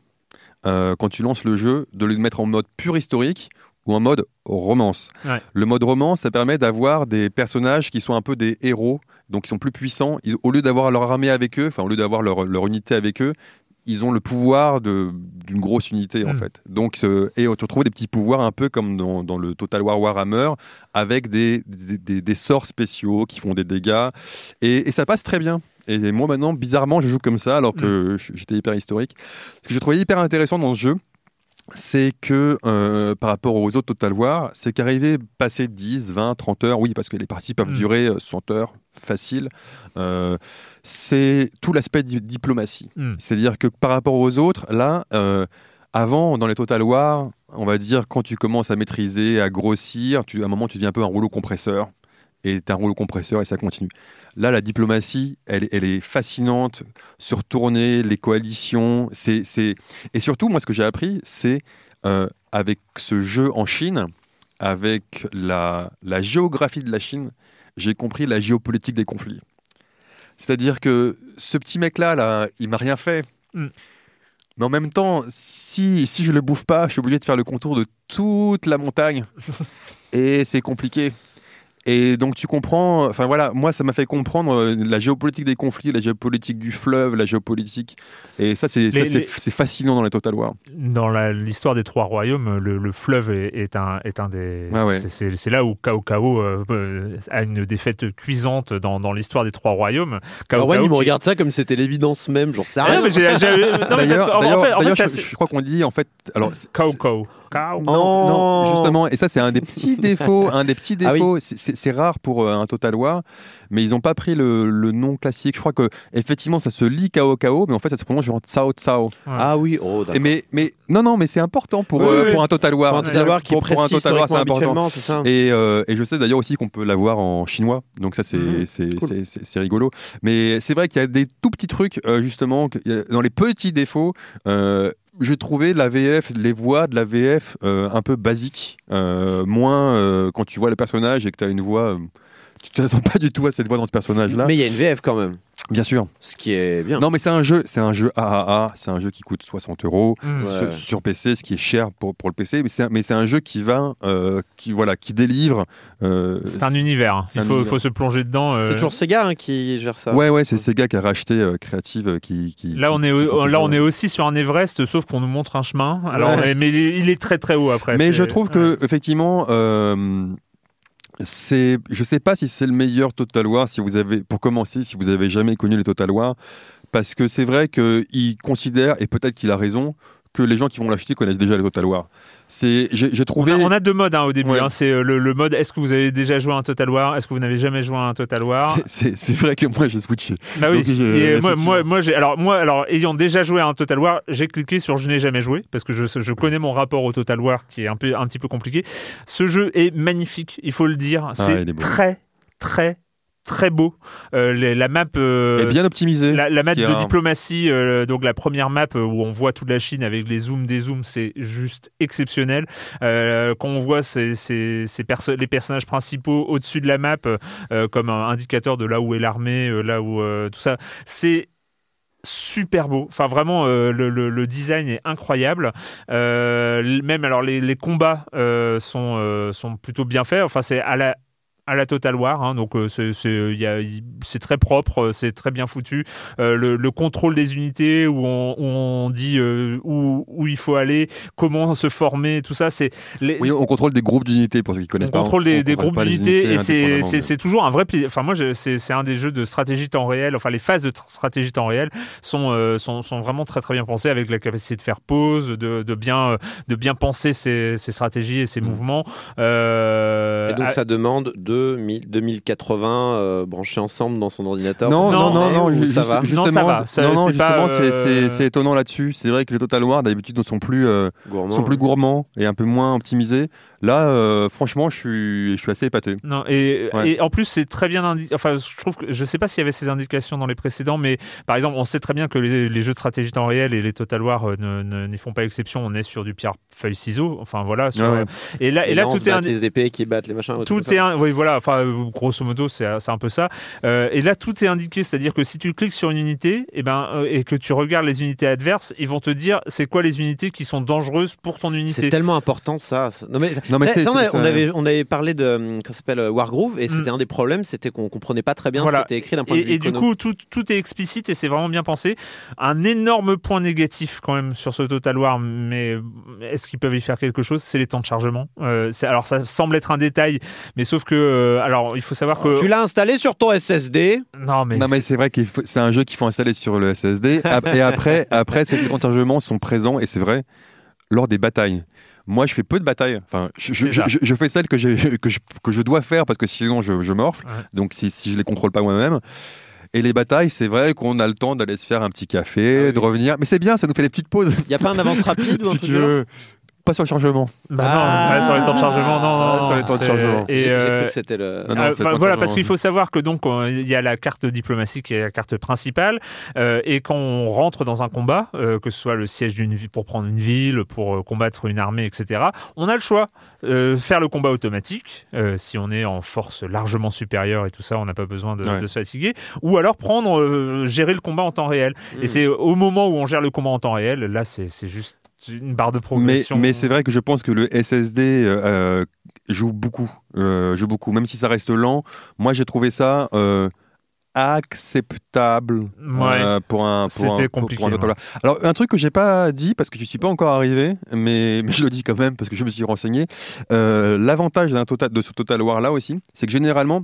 Speaker 3: euh, quand tu lances le jeu, de le mettre en mode pur historique ou en mode romance. Le mode romance, ça permet d'avoir des personnages qui sont un peu des héros, donc qui sont plus puissants. au lieu d'avoir leur armée avec eux, enfin, au lieu d'avoir leur, leur, unité avec eux, ils ont le pouvoir d'une grosse unité en hmm. fait. Donc euh, et on retrouve des petits pouvoirs un peu comme dans, dans le Total War Warhammer avec des, des, des, sorts spéciaux qui font des dégâts et, et, ça passe très bien. Et moi maintenant bizarrement je joue comme ça alors que hmm. j'étais hyper historique. Ce que je trouvais hyper intéressant dans ce jeu, c'est que euh, par rapport aux autres Total War, c'est qu'arriver passer 10, 20, 30 heures, oui parce que les parties peuvent hmm. durer 100 euh, heures facile. Euh, c'est tout l'aspect diplomatie. Hmm. C'est-à-dire que par rapport aux autres, là, euh, avant, dans les Total War, on va dire, quand tu commences à maîtriser, à grossir, tu, à un moment, tu deviens un peu un rouleau compresseur. Et as un rouleau compresseur et ça continue. Là, la diplomatie, elle, elle est fascinante. Sur tourner, les coalitions. c'est Et surtout, moi, ce que j'ai appris, c'est euh, avec ce jeu en Chine, avec la, la géographie de la Chine, j'ai compris la géopolitique des conflits. C'est-à-dire que ce petit mec-là, là, il m'a rien fait. Mm. Mais en même temps, si, si je le bouffe pas, je suis obligé de faire le contour de toute la montagne. et c'est compliqué. Et donc tu comprends, enfin voilà, moi ça m'a fait comprendre euh, la géopolitique des conflits, la géopolitique du fleuve, la géopolitique. Et ça c'est fascinant dans les Total War.
Speaker 1: Dans l'histoire des trois royaumes, le, fleuve est, un, est un des... C'est là où Kao Kao euh, a une défaite cuisante dans, dans l'histoire des trois royaumes.
Speaker 2: Kao ouais, il me regarde ça comme c'était l'évidence même, j'en sais ah rien.
Speaker 3: D'ailleurs, je, crois qu'on dit en fait... Alors,
Speaker 1: Kao Kao.
Speaker 3: Non. justement, et ça c'est un des petits défauts, un des petits ah défauts c'est rare pour euh, un Total War, mais ils n'ont pas pris le, nom classique. Je crois que effectivement ça se lit Kao Kao, mais en fait ça se prononce genre Tsao Tsao.
Speaker 2: Ah oui, oh,
Speaker 3: mais, mais non, non, mais c'est important pour, euh, pour un Total War.
Speaker 2: Pour un Total War qui pour, un Total War, c'est important.
Speaker 3: Et, euh, et, je sais d'ailleurs aussi qu'on peut l'avoir en chinois, donc ça c'est mhm. c'est rigolo. Mais c'est vrai qu'il y a des tout petits trucs, justement, dans les petits défauts j'ai trouvé la VF, les voix de la VF euh, un peu basiques, euh, moins euh, quand tu vois le personnage et que tu as une voix tu t'attends pas du tout à cette voix dans ce personnage-là.
Speaker 2: Mais il y a une VF quand même.
Speaker 3: Bien sûr.
Speaker 2: Ce qui est bien.
Speaker 3: Non, mais c'est un jeu, c'est un jeu AAA, c'est un jeu qui coûte 60 euros
Speaker 1: Mm.
Speaker 3: sur, sur PC, ce qui est cher pour, pour le PC, mais c'est un, jeu qui va, euh, qui voilà, qui délivre. euh,
Speaker 1: C'est un univers. hein. Il
Speaker 3: un
Speaker 1: faut,
Speaker 3: univers.
Speaker 1: faut se plonger dedans. euh.
Speaker 2: C'est toujours Sega hein, qui gère ça.
Speaker 3: Ouais, ouais, c'est Sega qui a racheté euh, Creative, qui, qui.
Speaker 1: Là, on est, là, on est aussi sur un Everest, sauf qu'on nous montre un chemin. Alors,
Speaker 3: Ouais.
Speaker 1: mais il est- il est très très haut après.
Speaker 3: Mais je trouve
Speaker 1: ouais.
Speaker 3: que effectivement, euh, c'est, je sais pas si c'est le meilleur Total War si vous avez, pour commencer, si vous avez jamais connu les Total War, parce que c'est vrai qu'il considère et peut-être qu'il a raison que les gens qui vont l'acheter connaissent déjà les Total War. C'est, j'ai,
Speaker 1: On a, on a deux modes hein, au début.
Speaker 3: Ouais.
Speaker 1: hein. C'est euh, le, le mode est-ce que vous avez déjà joué à un Total War? Est-ce que vous n'avez jamais joué à un Total War?
Speaker 3: C'est, c'est- c'est vrai que moi j'ai switché.
Speaker 1: Bah oui.
Speaker 3: Donc, j'ai-
Speaker 1: Et, euh, moi,
Speaker 3: effectivement.
Speaker 1: moi, moi, j'ai alors moi alors ayant déjà joué à un Total War, j'ai cliqué sur je n'ai jamais joué parce que je, je connais mon rapport au Total War qui est un peu un petit peu compliqué. Ce jeu est magnifique, il faut le dire. C'est
Speaker 3: Ah, il est beau.
Speaker 1: très très très beau. Euh, les- la map euh,
Speaker 3: Et bien optimisé.
Speaker 1: La, map
Speaker 3: est
Speaker 1: de diplomatie, euh, donc la première map où on voit toute la Chine avec les zooms, des zooms, c'est juste exceptionnel. Quand on voit ces, ces- ces perso- les personnages principaux au-dessus de la map, comme un indicateur de là où est l'armée, là où tout ça, c'est super beau. Enfin, vraiment, euh, le, le- le design est incroyable. Euh, même, alors, les, les combats euh, sont, sont plutôt bien faits. Enfin, c'est à la à la Total War, hein, donc euh, c'est- c'est très propre, euh, c'est très bien foutu. Euh, le, le contrôle des unités où on, où on dit euh, où, où il faut aller, comment se former, tout ça, c'est les-
Speaker 3: Oui, on contrôle des groupes d'unités pour ceux qui
Speaker 1: on
Speaker 3: connaissent pas.
Speaker 1: contrôle des,
Speaker 3: On
Speaker 1: des
Speaker 3: contrôle
Speaker 1: groupes
Speaker 3: pas les
Speaker 1: d'unités
Speaker 3: unités
Speaker 1: et c'est- toujours un vrai plaisir. Enfin, moi, c'est un des jeux de stratégie temps réel. Enfin, les phases de tr- stratégie temps réel sont, euh, sont, sont vraiment très très bien pensées avec la capacité de faire pause, de, de, bien, euh, de bien penser ses, ses stratégies et ses
Speaker 3: Mm.
Speaker 1: mouvements. Euh,
Speaker 2: Et donc
Speaker 1: à-
Speaker 2: ça demande 2000 2080 euh, branchés ensemble dans son ordinateur.
Speaker 3: Non,
Speaker 1: Non,
Speaker 3: non, non,
Speaker 2: mais
Speaker 3: non,
Speaker 2: où
Speaker 3: ju-
Speaker 2: ça
Speaker 3: juste-
Speaker 2: va
Speaker 3: justement,
Speaker 1: Non, ça va, ça-
Speaker 3: non, non,
Speaker 1: c'est pas,
Speaker 3: justement, c'est-
Speaker 1: euh,
Speaker 3: c'est étonnant là-dessus. C'est vrai que les Total War d'habitude ne sont plus, euh,
Speaker 2: Gourmand.
Speaker 3: sont plus gourmands et un peu moins optimisés. Là, euh, franchement, je suis, je suis assez épaté.
Speaker 1: Non, et,
Speaker 3: Ouais.
Speaker 1: et en plus, c'est très bien indiqué. Enfin, je trouve que je sais pas s'il y avait ces indications dans les précédents, mais par exemple, on sait très bien que les, les jeux de stratégie temps réel et les Total War euh, ne- ne- n'y font pas exception. On est sur du pierre feuille ciseau. Enfin voilà. sur-
Speaker 3: Ouais, ouais.
Speaker 1: Et là, et
Speaker 2: Les
Speaker 1: là, tout est indi-
Speaker 2: les épées qui battent les machins.
Speaker 1: tout est un- oui voilà enfin euh, grosso modo c'est c'est un peu ça. Euh, et là tout est indiqué c'est à dire que si tu cliques sur une unité et ben euh, et que tu regardes les unités adverses ils vont te dire c'est quoi les unités qui sont dangereuses pour ton
Speaker 2: C'est
Speaker 1: unité
Speaker 2: tellement important ça. Non mais,
Speaker 3: Non, mais
Speaker 2: Eh,
Speaker 3: c'est-
Speaker 2: attends,
Speaker 3: c'est-
Speaker 2: on, avait, on avait parlé de hum, s'appelle euh, Wargroove et c'était un des problèmes, c'était qu'on comprenait pas très bien
Speaker 1: Voilà.
Speaker 2: ce qui était écrit d'un point de vue
Speaker 1: et, du coup tout, tout est explicite et c'est vraiment bien pensé. Un énorme point négatif quand même sur ce Total War mais est-ce qu'ils peuvent y faire quelque chose? C'est les temps de chargement. Euh, c'est- alors ça semble être un détail mais sauf que euh, alors il faut savoir que
Speaker 2: Tu l'as installé sur ton SSD
Speaker 1: non mais,
Speaker 3: Non mais c'est vrai que c'est un jeu qu'il faut installer sur le SSD et après après ces chargement sont présents et c'est vrai lors des batailles. Moi je fais peu de batailles. Enfin je, je,
Speaker 1: C'est ça.
Speaker 3: je- je fais celles que, que, je, que je dois faire parce que sinon je, je morfle.
Speaker 1: Ouais.
Speaker 3: Donc si, si je les contrôle pas moi-même. Et les batailles, c'est vrai qu'on a le temps d'aller se faire un petit café,
Speaker 2: Ah oui.
Speaker 3: de revenir. Mais c'est bien, ça nous fait des petites pauses.
Speaker 2: Il y a pas un avance rapide ou un
Speaker 3: si
Speaker 2: truc
Speaker 3: tu veux. Pas sur le chargement.
Speaker 1: Bah
Speaker 2: Ah.
Speaker 1: non, ouais, sur les temps de chargement non, non,
Speaker 3: Ah,
Speaker 1: non,
Speaker 3: sur les temps de chargement.
Speaker 1: et
Speaker 2: J'ai j'ai
Speaker 1: euh,
Speaker 2: cru que c'était le.
Speaker 3: Non, non,
Speaker 1: Ah, enfin,
Speaker 3: pas
Speaker 1: voilà,
Speaker 3: chargement.
Speaker 1: parce qu'il faut savoir que donc il y a la carte de diplomatie qui est la carte principale, euh, et quand on rentre dans un combat, euh, que ce soit le siège d'une ville pour prendre une ville, pour combattre une armée, etc., on a le choix Euh, faire le combat automatique euh, si on est en force largement supérieure et tout ça, on n'a pas besoin de,
Speaker 3: Ouais.
Speaker 1: de se fatiguer, ou alors prendre euh, gérer le combat en temps réel.
Speaker 2: Hmm.
Speaker 1: Et c'est au moment où on gère le combat en temps réel, là c'est c'est juste une barre de progression.
Speaker 3: mais c'est vrai que je pense que le SSD euh, euh, joue beaucoup, euh, joue beaucoup. Même si ça reste lent, moi j'ai trouvé ça euh, acceptable
Speaker 1: Ouais.
Speaker 3: pour un pour un, pour-
Speaker 1: compliqué,
Speaker 3: pour un autre
Speaker 1: ouais.
Speaker 3: Alors un truc que j'ai pas dit parce que je suis pas encore arrivé, mais, mais je le dis quand même parce que je me suis renseigné. L'avantage d'un total de ce Total War là aussi, c'est que généralement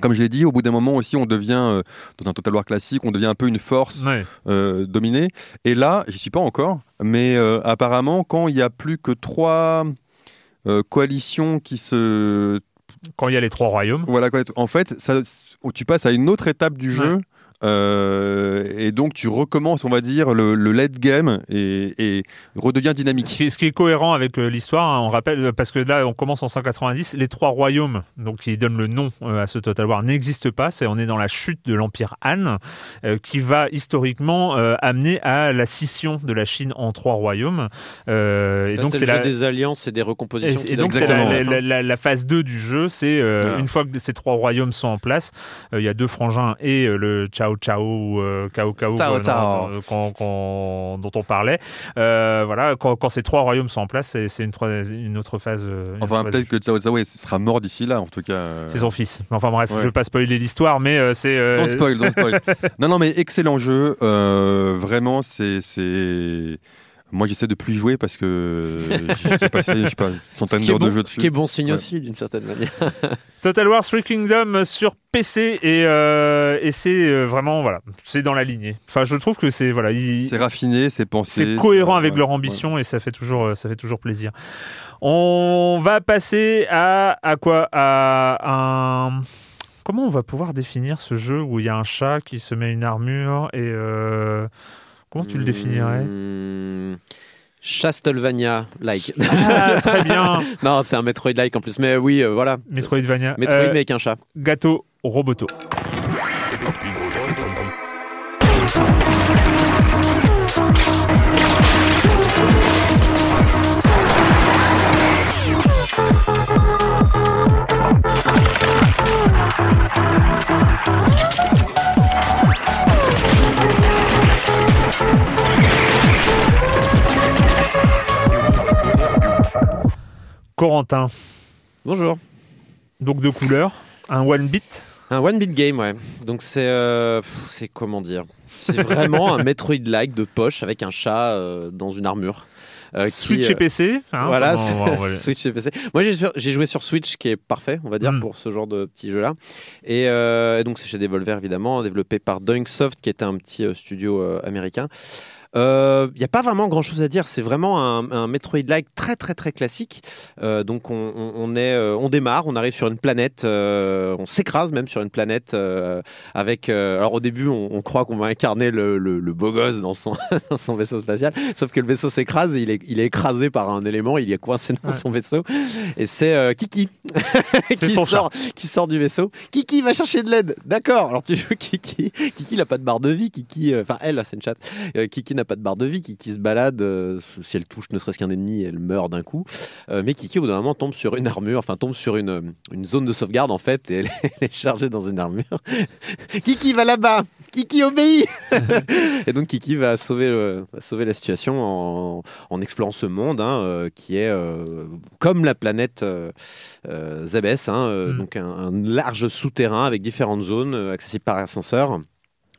Speaker 3: comme je l'ai dit, au bout d'un moment aussi, on devient, euh, dans un Total War classique, on devient un peu une force
Speaker 1: Ouais.
Speaker 3: euh, dominé. Et là, j'y suis pas encore, mais euh, apparemment, quand il y a plus que trois coalitions qui se,
Speaker 1: Quand il y a les trois royaumes.
Speaker 3: voilà, en fait, ça, tu passes à une autre étape du jeu. Et donc tu recommences, on va dire, le, le late game et, et redevient dynamique.
Speaker 1: Ce qui, est, cohérent avec l'histoire, hein, on rappelle, parce que là on commence en 190, les trois royaumes, donc qui donnent le nom à ce Total War, n'existent pas. C'est on est dans la chute de l'empire Han, qui va historiquement amener à la scission de la Chine en trois royaumes.
Speaker 2: et donc c'est la... des alliances et des recompositions.
Speaker 1: Et, donc c'est la, la, phase 2 du jeu, c'est une fois que ces trois royaumes sont en place, il y a deux frangins et le Chao Chao ou Cao Cao dont on parlait. voilà, quand, ces trois royaumes sont en place, c'est une, une, autre phase.
Speaker 3: enfin, peut-être que Cao Cao sera mort d'ici là, en tout cas.
Speaker 1: C'est son fils. Enfin bref, je ne veux pas spoiler l'histoire, mais c'est.
Speaker 3: Don't spoil, don't spoil. non, non, mais excellent jeu. vraiment, c'est moi, j'essaie de plus y jouer parce que j'ai passé, je sais pas, une centaine d'heures de jeu dessus.
Speaker 2: Ce qui est bon signe aussi, d'une certaine manière.
Speaker 1: Total War Three Kingdom sur PC et, euh, et c'est euh, vraiment voilà, c'est dans la lignée. Enfin, je trouve que c'est voilà,
Speaker 3: c'est raffiné, c'est pensé,
Speaker 1: c'est cohérent avec leur ambition et ça fait toujours ça fait toujours plaisir. On va passer à à quoi? À un comment on va pouvoir définir ce jeu où il y a un chat qui se met une armure et euh, Comment tu le définirais mmh,
Speaker 2: Chastelvania-like.
Speaker 1: Ah, très bien.
Speaker 2: non, c'est un Metroid-like en plus. Mais oui, euh, voilà.
Speaker 1: Metroidvania.
Speaker 2: Metroid, euh, mais avec un chat.
Speaker 1: Gâteau Roboto. Corentin.
Speaker 2: Bonjour.
Speaker 1: Donc de couleur, un one bit.
Speaker 2: Un one bit game, ouais. Donc c'est euh, c'est comment dire? C'est vraiment un Metroid-like de poche avec un chat euh, dans une armure.
Speaker 1: Euh, Switch et PC.
Speaker 2: Hein, voilà, Switch et PC. Moi, j'ai joué sur Switch, qui est parfait, on va dire, hmm. pour ce genre de petit jeu-là. Et, donc, c'est chez Devolver, évidemment, développé par Dunksoft, qui était un petit studio américain. Il euh, n'y a pas vraiment grand chose à dire. C'est vraiment un, un Metroid-like très très très classique. Euh, donc on, on, est, euh, on démarre, on arrive sur une planète, on s'écrase même sur une planète avec. alors au début, on, croit qu'on va incarner le, le, beau gosse dans son, dans son vaisseau spatial, sauf que le vaisseau s'écrase, il est, il est écrasé par un élément, il est coincé dans son vaisseau, et c'est Kiki qui sort, qui sort du vaisseau. Kiki va chercher de l'aide. D'accord. Alors tu joues Kiki? Kiki n'a pas de barre de vie. Kiki, enfin elle, c'est une chatte. Kiki n'a pas de barre de vie, qui, qui se balade, euh, si elle touche ne serait-ce qu'un ennemi, elle meurt d'un coup. Euh, mais Kiki, au bout d'un moment, tombe sur une armure, enfin tombe sur une, une zone de sauvegarde en fait, et elle, est chargée dans une armure. Kiki va là-bas Kiki obéit Et donc Kiki va sauver, sauver la situation en, en explorant ce monde hein, euh, qui est comme la planète Zebes, hein, mm. donc un, un, large souterrain avec différentes zones accessibles par ascenseur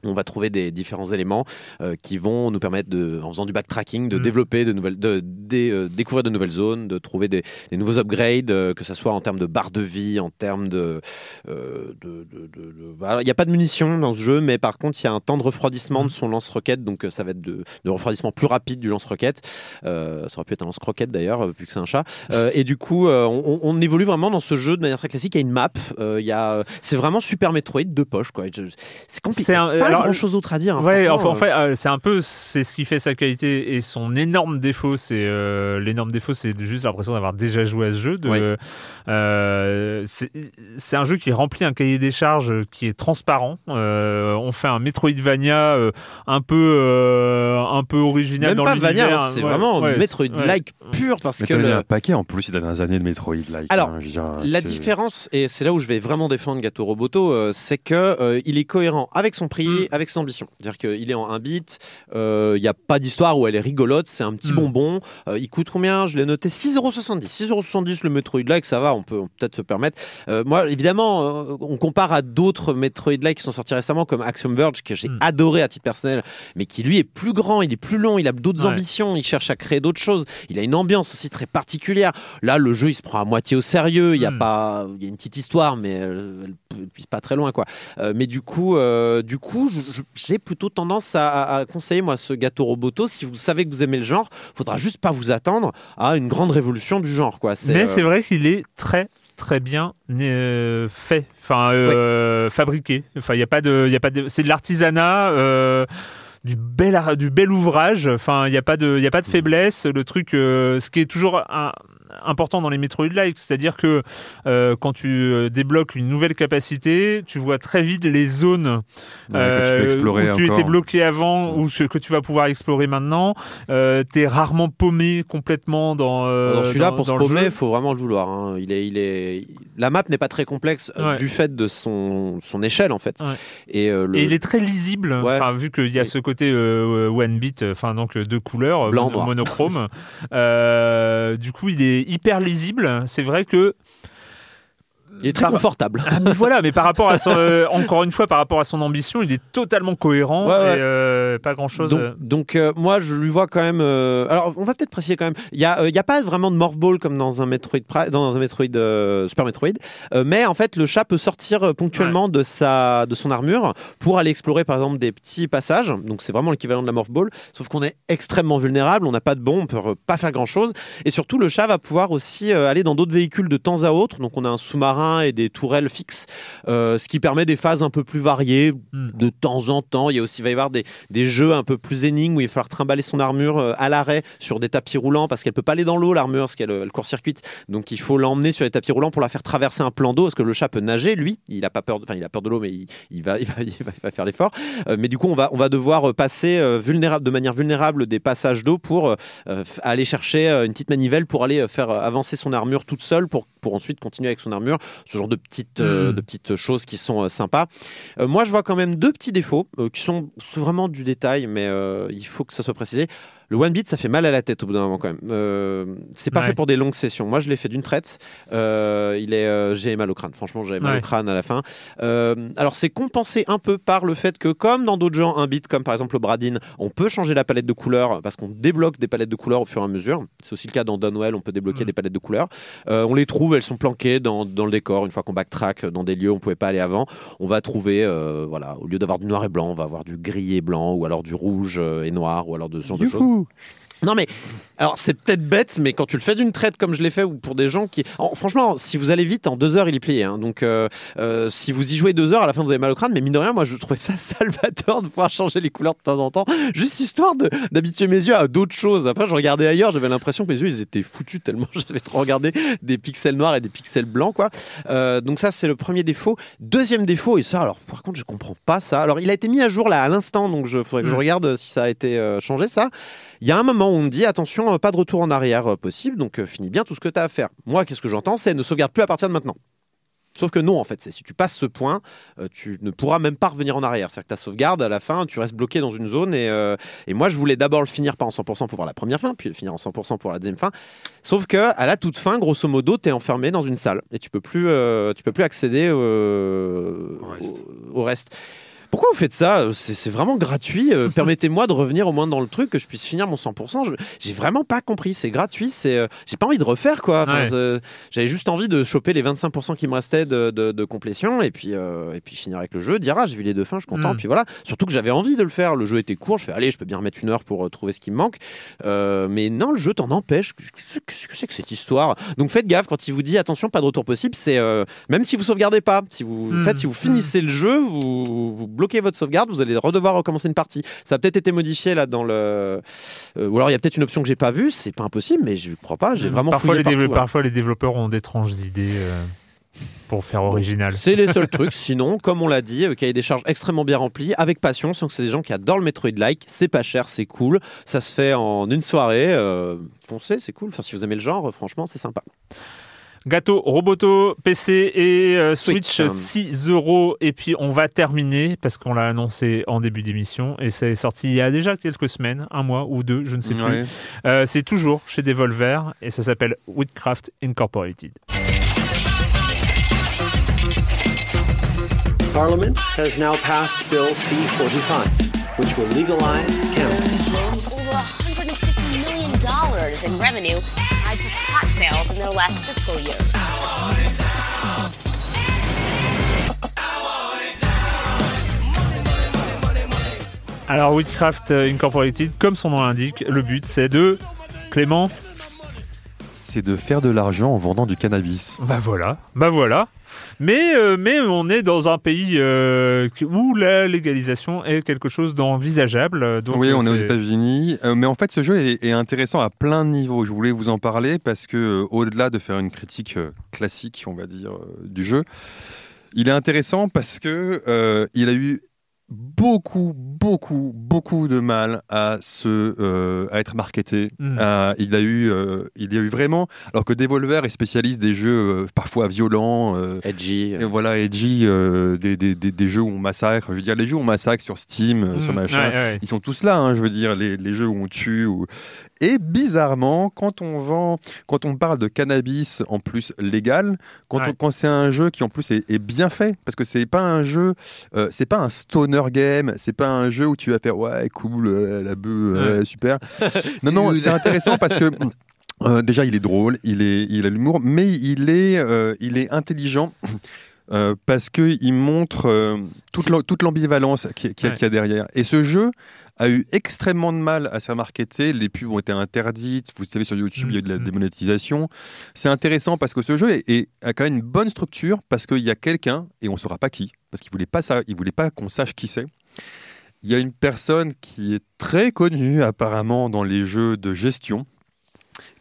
Speaker 2: on va trouver des différents éléments euh, qui vont nous permettre, de, en faisant du backtracking, de mm. développer de nouvelles, de, euh, découvrir de nouvelles zones, de trouver des, nouveaux upgrades, euh, que ce soit en termes de barre de vie, en termes de. Il n'y a pas de munitions dans ce jeu, mais par contre, il y a un temps de refroidissement de mm. son lance-roquette, donc ça va être de, refroidissement plus rapide du lance-roquette. ça aurait pu être un lance-croquette d'ailleurs, vu que c'est un chat. et du coup, on, évolue vraiment dans ce jeu de manière très classique. Il y a une map, il y a, c'est vraiment Super Metroid de poche, quoi. C'est compliqué grand chose d'autre à dire. Hein,
Speaker 1: ouais, enfin, en fait, euh, c'est un peu c'est ce qui fait sa qualité et son énorme défaut. C'est euh, l'énorme défaut, c'est juste l'impression d'avoir déjà joué à ce jeu. Euh, c'est un jeu qui remplit un cahier des charges qui est transparent. on fait un Metroidvania un peu un peu original
Speaker 2: Même
Speaker 1: dans l'univers.
Speaker 2: c'est vraiment Metroid-like pur parce
Speaker 3: Mais
Speaker 2: que
Speaker 3: le... un paquet en plus ces dernières années de Metroid-like.
Speaker 2: Alors, hein, la différence et c'est là où je vais vraiment défendre Gato Roboto, c'est que il est cohérent avec son prix, avec ses ambitions. C'est-à-dire qu'il est en un bit, il euh, n'y a pas d'histoire où elle est rigolote, c'est un petit hmm. bonbon. Euh, il coûte combien? Je l'ai noté 6,70€. 6,70€ le Metroid-like, ça va, on peut, peut-être se permettre. Euh, moi, évidemment, on compare à d'autres Metroid-like qui sont sortis récemment, comme Axiom Verge, que j'ai hmm. adoré à titre personnel, mais qui lui est plus grand, il est plus long, il a d'autres ambitions, il cherche à créer d'autres choses. Il a une ambiance aussi très particulière. Là, le jeu, il se prend à moitié au sérieux. Il y a hmm. pas, il y a une petite histoire, mais elle, elle, pas très loin, quoi. mais du coup, du coup, j'ai plutôt tendance à, conseiller moi ce gâteau Roboto. Si vous savez que vous aimez le genre, faudra juste pas vous attendre à une grande révolution du genre. Quoi.
Speaker 1: Mais c'est euh, vrai qu'il est très très bien fait, enfin fabriqué. Enfin, il y a pas de, il a pas de, c'est de l'artisanat du bel, du bel ouvrage. Enfin, il n'y a pas de, il a pas de faiblesse. Le truc, ce qui est toujours un, important dans les Metroid-like, c'est-à-dire que euh, quand tu euh, débloques une nouvelle capacité, tu vois très vite les zones
Speaker 3: euh,
Speaker 1: où tu étais bloqué avant ou ce que tu vas pouvoir explorer maintenant. tu es rarement paumé complètement dans.
Speaker 2: dans celui-là, pour se paumer, il faut vraiment le vouloir. Hein. Il est, il est... La map n'est pas très complexe du fait de son, son échelle en fait.
Speaker 1: Et, il est très lisible, vu qu'il y a ce côté one bit, enfin donc deux couleurs,
Speaker 2: Blanc,
Speaker 1: monochrome. du coup, il est hyper lisible. C'est vrai que
Speaker 2: il est très confortable.
Speaker 1: Ah, mais voilà, mais par rapport à son, euh, encore une fois, par rapport à son ambition, il est totalement cohérent et euh, pas grand chose.
Speaker 2: Donc, euh. moi, je lui vois quand même. alors, on va peut-être préciser quand même. Il y a, y a pas vraiment de morph ball comme dans un Metroid, dans un Metroid Super Metroid, mais en fait, le chat peut sortir ponctuellement de sa, de son armure pour aller explorer, par exemple, des petits passages. Donc, c'est vraiment l'équivalent de la morph ball, sauf qu'on est extrêmement vulnérable. On n'a pas de bombe, on peut pas faire grand chose. Et surtout, le chat va pouvoir aussi aller dans d'autres véhicules de temps à autre. Donc, on a un sous-marin et des tourelles fixes, euh, ce qui permet des phases un peu plus variées hmm. de temps en temps. Il, y a aussi, va y avoir des, des, jeux un peu plus énigmes où il va falloir trimballer son armure euh, à l'arrêt sur des tapis roulants parce qu'elle peut pas aller dans l'eau, l'armure, parce qu'elle le court-circuite. Donc il faut l'emmener sur les tapis roulants pour la faire traverser un plan d'eau parce que le chat peut nager, lui. Il a pas peur, enfin il a peur de l'eau, mais il, va, il, va, il, va, faire l'effort. Euh, mais du coup, on va, on va devoir passer vulnérable, de manière vulnérable des passages d'eau pour aller chercher une petite manivelle pour aller faire avancer son armure toute seule pour, pour ensuite continuer avec son armure. Ce genre de petites, euh, hmm. de petites choses qui sont euh, sympas. Euh, moi, je vois quand même deux petits défauts qui sont vraiment du détail, mais il faut que ça soit précisé. Le one bit, ça fait mal à la tête au bout d'un moment quand même. Euh, c'est pas fait pour des longues sessions. Moi, je l'ai fait d'une traite. Euh, il est, euh, j'ai mal au crâne. Franchement, j'avais mal au crâne à la fin. alors, c'est compensé un peu par le fait que, comme dans d'autres gens, un bit, comme par exemple le Bradin, on peut changer la palette de couleurs parce qu'on débloque des palettes de couleurs au fur et à mesure. C'est aussi le cas dans Dunwell, on peut débloquer mm. des palettes de couleurs. on les trouve, elles sont planquées dans, dans le décor. Une fois qu'on backtrack dans des lieux où on pouvait pas aller avant, on va trouver, voilà, au lieu d'avoir du noir et blanc, on va avoir du gris et blanc, ou alors du rouge et noir, ou alors de ce genre de choses. Woo! Non mais alors c'est peut-être bête, mais quand tu le fais d'une traite comme je l'ai fait ou pour des gens qui, franchement, si vous allez vite en deux heures, il est plié. Hein. donc euh, euh, si vous y jouez deux heures, à la fin vous avez mal au crâne. Mais mine de rien, moi je trouvais ça salvateur de pouvoir changer les couleurs de temps en temps, juste histoire d'habituer mes yeux à d'autres choses. Après je regardais ailleurs, j'avais l'impression que mes yeux ils étaient foutus tellement j'avais trop regardé des pixels noirs et des pixels blancs quoi. Euh, donc ça c'est le premier défaut. Deuxième défaut et ça alors par contre je comprends pas ça. Alors il a été mis à jour là à l'instant, donc je faudrait que je mm. regarde si ça a été changé ça. Il y a un moment où on me dit attention, euh, pas de retour en arrière euh, possible, donc euh, finis bien tout ce que tu as à faire. Moi, qu'est-ce que j'entends? C'est ne sauvegarde plus à partir de maintenant. Sauf que non, en fait, c'est si tu passes ce point, tu ne pourras même pas revenir en arrière. C'est-à-dire que ta sauvegarde, à la fin, tu restes bloqué dans une zone. Et, et moi, je voulais d'abord le finir pas en 100% pour voir la première fin, puis le finir en 100% pour la deuxième fin. Sauf que à la toute fin, grosso modo, tu es enfermé dans une salle et tu peux plus, tu peux plus accéder Au reste. Pourquoi vous faites ça? C'est vraiment gratuit. Euh, permettez-moi de revenir au moins dans le truc, que je puisse finir mon 100%. J'ai vraiment pas compris. C'est gratuit. C'est, euh, j'ai pas envie de refaire quoi. J'avais juste envie de choper les 25% qui me restaient de, de, complétion et puis, euh, et puis finir avec le jeu. Dire ah j'ai vu les deux fins, je suis content. Mm. Puis voilà. Surtout que j'avais envie de le faire. Le jeu était court. Je fais allez, je peux bien remettre une heure pour trouver ce qui me manque. mais non, le jeu t'en empêche. Qu'est-ce que c'est que cette histoire? Donc faites gaffe quand il vous dit attention, pas de retour possible. C'est même si vous sauvegardez pas, si vous, mm. faites, si vous finissez le jeu, vous, vous bloquez votre sauvegarde, vous allez redevoir recommencer une partie. Ça a peut-être été modifié là dans le. Euh, ou alors il y a peut-être une option que j'ai pas vue, c'est pas impossible, mais je crois pas. J'ai vraiment
Speaker 1: parfois
Speaker 2: les,
Speaker 1: parfois les développeurs ont d'étranges idées. Euh, pour faire original.
Speaker 2: c'est les seuls trucs. Sinon, comme on l'a dit, euh, a des charges extrêmement bien remplies, avec passion. Sans que c'est des gens qui adorent le Metroid-like. C'est pas cher, c'est cool. Ça se fait en une soirée. foncez, c'est cool. Enfin, si vous aimez le genre, franchement, c'est sympa.
Speaker 1: Gâteau, Roboto, PC et euh, Switch, 6 euros. Et puis on va terminer parce qu'on l'a annoncé en début d'émission et ça est sorti il y a déjà quelques semaines, un mois ou deux, je ne sais plus. Euh, c'est toujours chez Devolver et ça s'appelle Woodcraft Incorporated. Parliament has now passed Bill C-45, which will legalize cannabis. Over $150 million in revenue sales in their last fiscal year. Alors, Woodcraft Incorporated, comme son nom l'indique, le but c'est de. Clément
Speaker 3: c'est de faire de l'argent en vendant du cannabis.
Speaker 1: Bah voilà, bah voilà. Mais, euh, mais on est dans un pays euh, où la légalisation est quelque chose d'envisageable.
Speaker 3: oui, on est aux États-Unis. mais en fait, ce jeu est, intéressant à plein de niveaux. Je voulais vous en parler parce que, au-delà de faire une critique classique, on va dire, du jeu, il est intéressant parce que il a eu beaucoup, beaucoup, beaucoup de mal à se, euh, à être marketé. Hmm. il a eu, euh, il y a eu vraiment, alors que Devolver est spécialiste des jeux euh, parfois violents,
Speaker 2: edgy,
Speaker 3: voilà, edgy, des, des, des, jeux où on massacre. Je veux dire, les jeux où on massacre sur Steam, sur hmm. machin, ils sont tous là. Hein, je veux dire, les, les, jeux où on tue ou et bizarrement, quand on vend, quand on parle de cannabis en plus légal, quand, quand c'est un jeu qui en plus est, bien fait, parce que c'est pas un jeu, euh, c'est pas un stoner game, c'est pas un jeu où tu vas faire ouais cool, euh, la bœuf, super. non non, c'est intéressant parce que euh, déjà il est drôle, il est, il a l'humour, mais il est, il est intelligent. parce qu'il montre toute l'ambivalence qu'il y, a derrière. Et ce jeu, a eu extrêmement de mal à se faire marketer. Les pubs ont été interdites. Vous savez, sur YouTube, il y a eu de la mm, mm. démonétisation. C'est intéressant parce que ce jeu est, a quand même une bonne structure parce qu'il y a quelqu'un, et on ne saura pas qui, parce qu'il ne voulait pas, ça, il voulait pas qu'on sache qui c'est. Il y a une personne qui est très connue apparemment dans les jeux de gestion,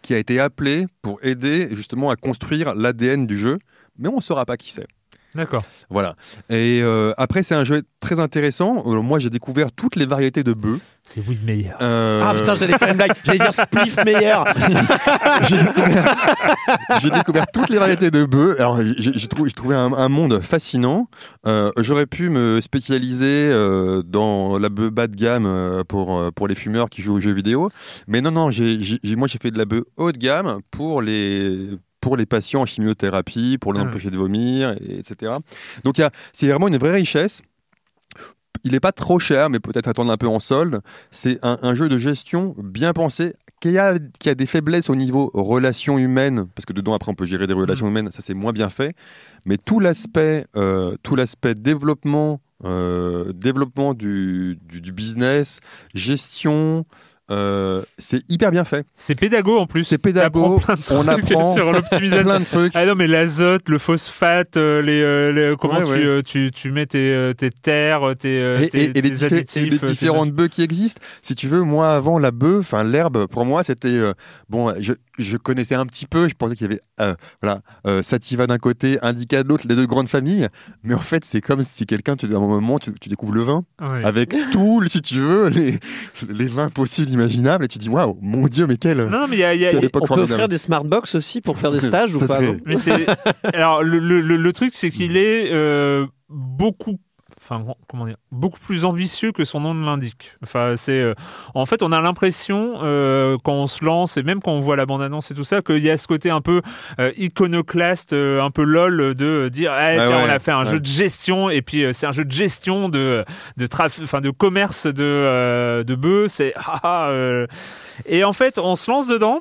Speaker 3: qui a été appelée pour aider justement à construire l'ADN du jeu, mais on ne saura pas qui c'est.
Speaker 1: D'accord.
Speaker 3: Voilà. Et euh, après, c'est un jeu très intéressant. Euh, moi, j'ai découvert toutes les variétés de bœufs.
Speaker 1: C'est Weed Meyer.
Speaker 2: Euh, ah putain, j'allais faire une blague. J'allais dire Spliff Meyer.
Speaker 3: j'ai découvert, toutes les variétés de bœufs. Alors, j'ai trouvé, trouvé un, monde fascinant. J'aurais pu me spécialiser dans la bœuf bas de gamme pour, pour les fumeurs qui jouent aux jeux vidéo. Mais non, non, moi, j'ai fait de la bœuf haut de gamme pour les pour les patients en chimiothérapie, pour les mmh. empêcher de vomir, etc. Donc c'est vraiment une vraie richesse. Il n'est pas trop cher, mais peut-être attendre un peu en solde. C'est un, jeu de gestion bien pensé, qui a, qui a des faiblesses au niveau relations humaines, parce que dedans après on peut gérer des relations mmh. humaines, ça c'est moins bien fait. Mais tout l'aspect, euh, tout l'aspect développement, euh, développement du, du, business, gestion, euh, c'est hyper bien fait.
Speaker 1: C'est pédago en plus.
Speaker 3: C'est pédago.
Speaker 1: On apprend sur l'optimisation.
Speaker 3: plein de trucs.
Speaker 1: Ah non, mais l'azote, le phosphate, euh, euh, les, comment tu, Tu, tu, mets tes, tes terres, tes,
Speaker 3: et, et, les,
Speaker 1: additifs,
Speaker 3: les différentes bœufs qui existent. Si tu veux, moi avant la bœuf, enfin l'herbe, pour moi c'était bon. Je, je, connaissais un petit peu. Je pensais qu'il y avait voilà sativa d'un côté, indica de l'autre, les deux grandes familles. Mais en fait, c'est comme si quelqu'un, à un moment, tu, découvres le vin avec tout, si tu veux, les, les vins possibles imaginable et tu dis waouh, mon dieu, mais quelle.
Speaker 1: Non, mais y a, y a,
Speaker 2: on peut offrir des smartbox aussi pour faire des stages ou pas
Speaker 1: mais Alors, le, le, le, truc, c'est qu'il est euh, beaucoup enfin comment dire, beaucoup plus ambitieux que son nom ne l'indique. Enfin, c'est, euh, en fait, on a l'impression euh, quand on se lance et même quand on voit la bande-annonce et tout ça, qu'il y a ce côté un peu euh, iconoclaste, un peu lol de dire, eh, tiens, on a fait un jeu de gestion et puis c'est un jeu de gestion de de enfin de commerce de de bœufs. C'est ah, ah et en fait, on se lance dedans.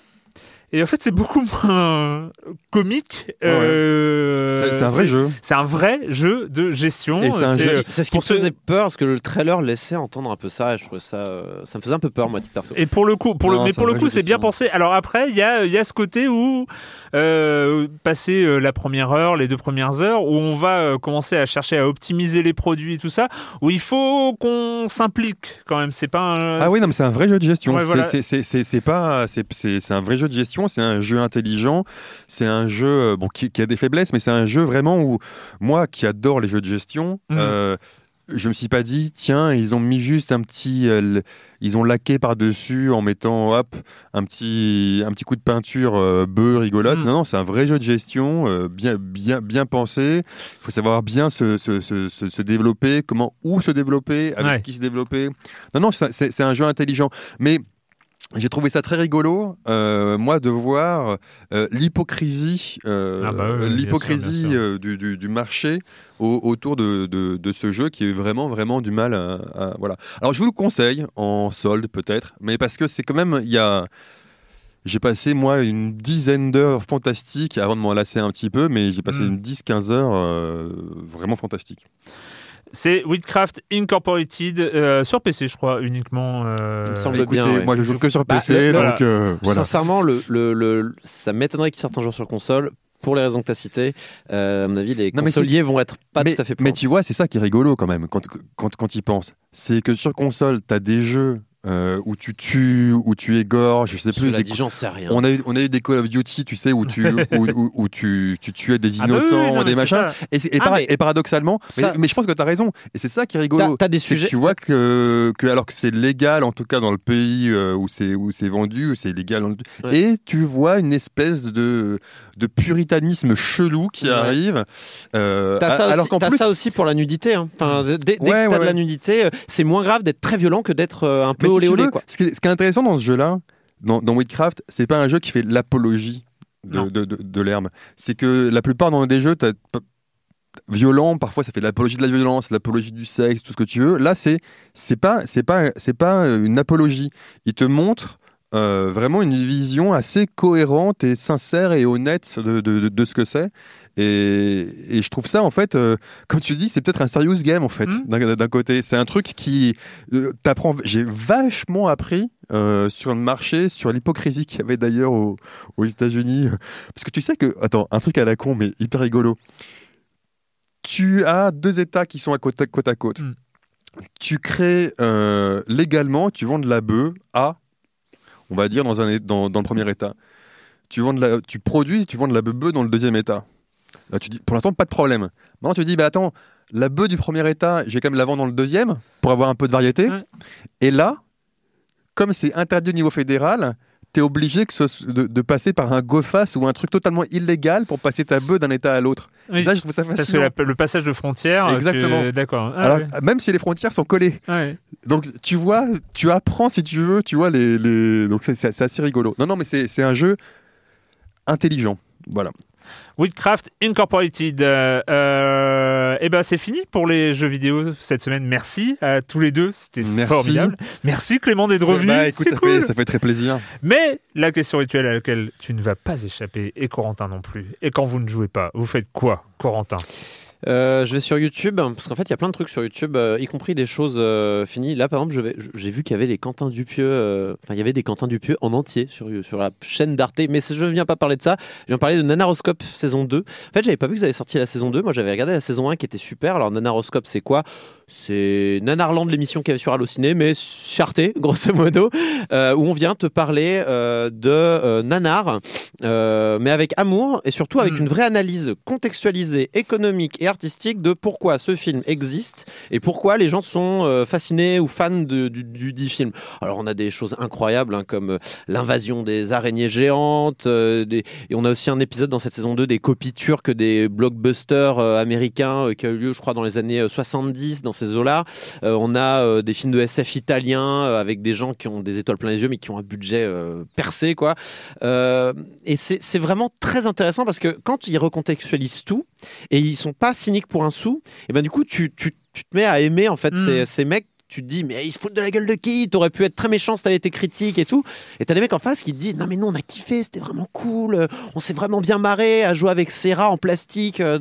Speaker 1: Et en fait, c'est beaucoup moins comique.
Speaker 3: Euh, c'est un vrai jeu.
Speaker 1: C'est un vrai jeu de gestion.
Speaker 2: C'est ce qui me faisait peur, parce que le trailer laissait entendre un peu ça, et je trouvais ça, euh, ça me faisait un peu peur, moi, titre perso.
Speaker 1: Et pour le coup, pour le, mais pour le coup, c'est bien pensé. Alors après, il y a, y a ce côté où, euh, passer euh, la première heure, les deux premières heures, où on va commencer à chercher à optimiser les produits et tout ça, où il faut qu'on s'implique quand même. C'est pas un,
Speaker 3: Ah oui, non, mais c'est un vrai jeu de gestion. C'est pas, c'est un vrai jeu de gestion c'est un jeu intelligent, c'est un jeu euh, bon, qui, a des faiblesses, mais c'est un jeu vraiment où moi qui adore les jeux de gestion, mhm. euh, je me suis pas dit tiens ils ont mis juste un petit euh, ils ont laqué par dessus en mettant hop un petit un petit coup de peinture euh, bœuf rigolote. Mhm. non non c'est un vrai jeu de gestion bien bien bien pensé. Il faut savoir bien se, se, se, se, développer comment où se développer avec qui se développer. Non non c'est un jeu intelligent. Mais j'ai trouvé ça très rigolo, euh, moi, de voir euh, l'hypocrisie, euh, ah bah l'hypocrisie du, du, marché autour de, de, ce jeu qui est vraiment, vraiment du mal à, voilà. Alors, je vous le conseille en solde peut-être, mais parce que c'est quand même, il y a, j'ai passé moi une dizaine d'heures fantastiques avant de m'en lasser un petit peu, mais j'ai passé hmm. une 10-15 heures vraiment fantastiques.
Speaker 1: C'est Witcraft Incorporated euh, sur PC, je crois, uniquement.
Speaker 2: Euh... Il me semble bien.
Speaker 3: Moi, je joue que sur PC, bah, donc euh, voilà.
Speaker 2: Sincèrement, le, le, le, ça m'étonnerait qu'il sorte un jour sur console pour les raisons que tu as citées, euh, à mon avis, les consoliers vont être pas tout à fait
Speaker 3: Mais tu vois, c'est ça qui est rigolo quand même, quand, quand, quand ils pensent. C'est que sur console, tu as des jeux euh, où tu tues, où tu égorges, je sais plus.
Speaker 2: Des... j'en sais rien.
Speaker 3: On a, eu, on a eu des Call of Duty, tu sais, où tu, où, où, tu, tu, tuais des ah bah innocents, des machins. Et, et, ah, et, paradoxalement, mais, je pense que tu as raison. Et c'est ça qui est rigolo.
Speaker 2: As, des sujets.
Speaker 3: tu vois que, que, alors que c'est légal, en tout cas dans le pays euh, où c'est où c'est vendu, c'est légal. Et tu vois une espèce de, de puritanisme chelou qui arrive.
Speaker 2: Euh, t'as ça, alors plus... ça aussi pour la nudité. Hein. Enfin, dès, que t'as de la nudité, c'est moins grave d'être très violent que d'être un peu
Speaker 3: ce, qui est, intéressant dans ce jeu-là, dans, dans Witchcraft, c'est pas un jeu qui fait l'apologie de, de, de, l'herbe. C'est que la plupart dans des jeux, violent, parfois ça fait l'apologie de la violence, l'apologie du sexe, tout ce que tu veux. Là, c'est c'est pas c'est pas c'est pas une apologie. Il te montre euh, vraiment une vision assez cohérente et sincère et honnête de, de, de ce que c'est. Et, je trouve ça, en fait, euh, comme tu dis, c'est peut-être un serious game, en fait, mmh. d'un côté. C'est un truc qui euh, t'apprend. J'ai vachement appris euh, sur le marché, sur l'hypocrisie qu'il y avait d'ailleurs aux, États-Unis. Parce que tu sais que, attends, un truc à la con, mais hyper rigolo. Tu as deux États qui sont à côte à côte. À côte. Mmh. Tu crées légalement, tu vends de la bœuf à, on va dire, dans, un, dans, dans le premier État. Tu, vends de la, tu produis, tu vends de la bœuf dans le deuxième État. Là, tu dis, pour l'instant, pas de problème. Maintenant, tu dis, bah attends, la bœuf du premier état, j'ai quand même la vendre dans le deuxième pour avoir un peu de variété. Et là, comme c'est interdit au niveau fédéral, tu es obligé que ce, de, passer par un GoFast ou un truc totalement illégal pour passer ta bœuf d'un état à l'autre.
Speaker 1: ça, je trouve ça fascinant. Parce que le passage de frontières.
Speaker 3: Exactement.
Speaker 1: D'accord.
Speaker 3: Ah même si les frontières sont collées. Donc, tu vois, tu apprends si tu veux, tu vois, les. les... Donc, c'est assez rigolo. Non, non, mais c'est un jeu intelligent. Voilà.
Speaker 1: Witchcraft Incorporated. Euh, euh, et ben c'est fini pour les jeux vidéo cette semaine. Merci à tous les deux, c'était formidable. Merci Clément d'être revenu. Bah, écoute, ça,
Speaker 3: fait, ça, fait, très plaisir.
Speaker 1: Mais la question rituelle à laquelle tu ne vas pas échapper et Corentin non plus. Et quand vous ne jouez pas, vous faites quoi, Corentin?
Speaker 2: Euh, je vais sur YouTube parce qu'en fait il y a plein de trucs sur YouTube, euh, y compris des choses euh, finies. Là par exemple, j'ai vu qu'il y avait des Quentin Dupieux, enfin il y avait des Quentin Dupieux en entier sur, sur la chaîne d'Arte, mais je ne viens pas parler de ça. Je viens parler de Nanaroscope saison 2. En fait, j'avais pas vu que vous avez sorti la saison 2. Moi j'avais regardé la saison 1 qui était super. Alors Nanaroscope c'est quoi? C'est Nanarland, l'émission qui avait sur Allociné, mais charté, grosso modo, euh, où on vient te parler euh, de euh, Nanar, mais avec amour et surtout avec hmm. une vraie analyse contextualisée, économique et artistique de pourquoi ce film existe et pourquoi les gens sont fascinés ou fans du, dit film. Alors on a des choses incroyables hein, comme l'invasion des araignées géantes, et on a aussi un épisode dans cette saison 2 des copies turques des blockbusters américains qui a eu lieu, je crois, dans les années 70 dans ces eaux-là. Euh, on a euh, des films de SF italiens euh, avec des gens qui ont des étoiles plein les yeux mais qui ont un budget percé, quoi. et c'est vraiment très intéressant parce que quand ils recontextualisent tout et ils sont pas cyniques pour un sou, et ben du coup tu, tu, tu te mets à aimer en fait ces, mm. ces mecs tu te dis, mais ils se foutent de la gueule de qui? T'aurais pu être très méchant si t'avais été critique et tout. Et t'as des mecs en face qui te disent, non, mais nous, on a kiffé, c'était vraiment cool, on s'est vraiment bien marré à jouer avec rats en plastique. Euh,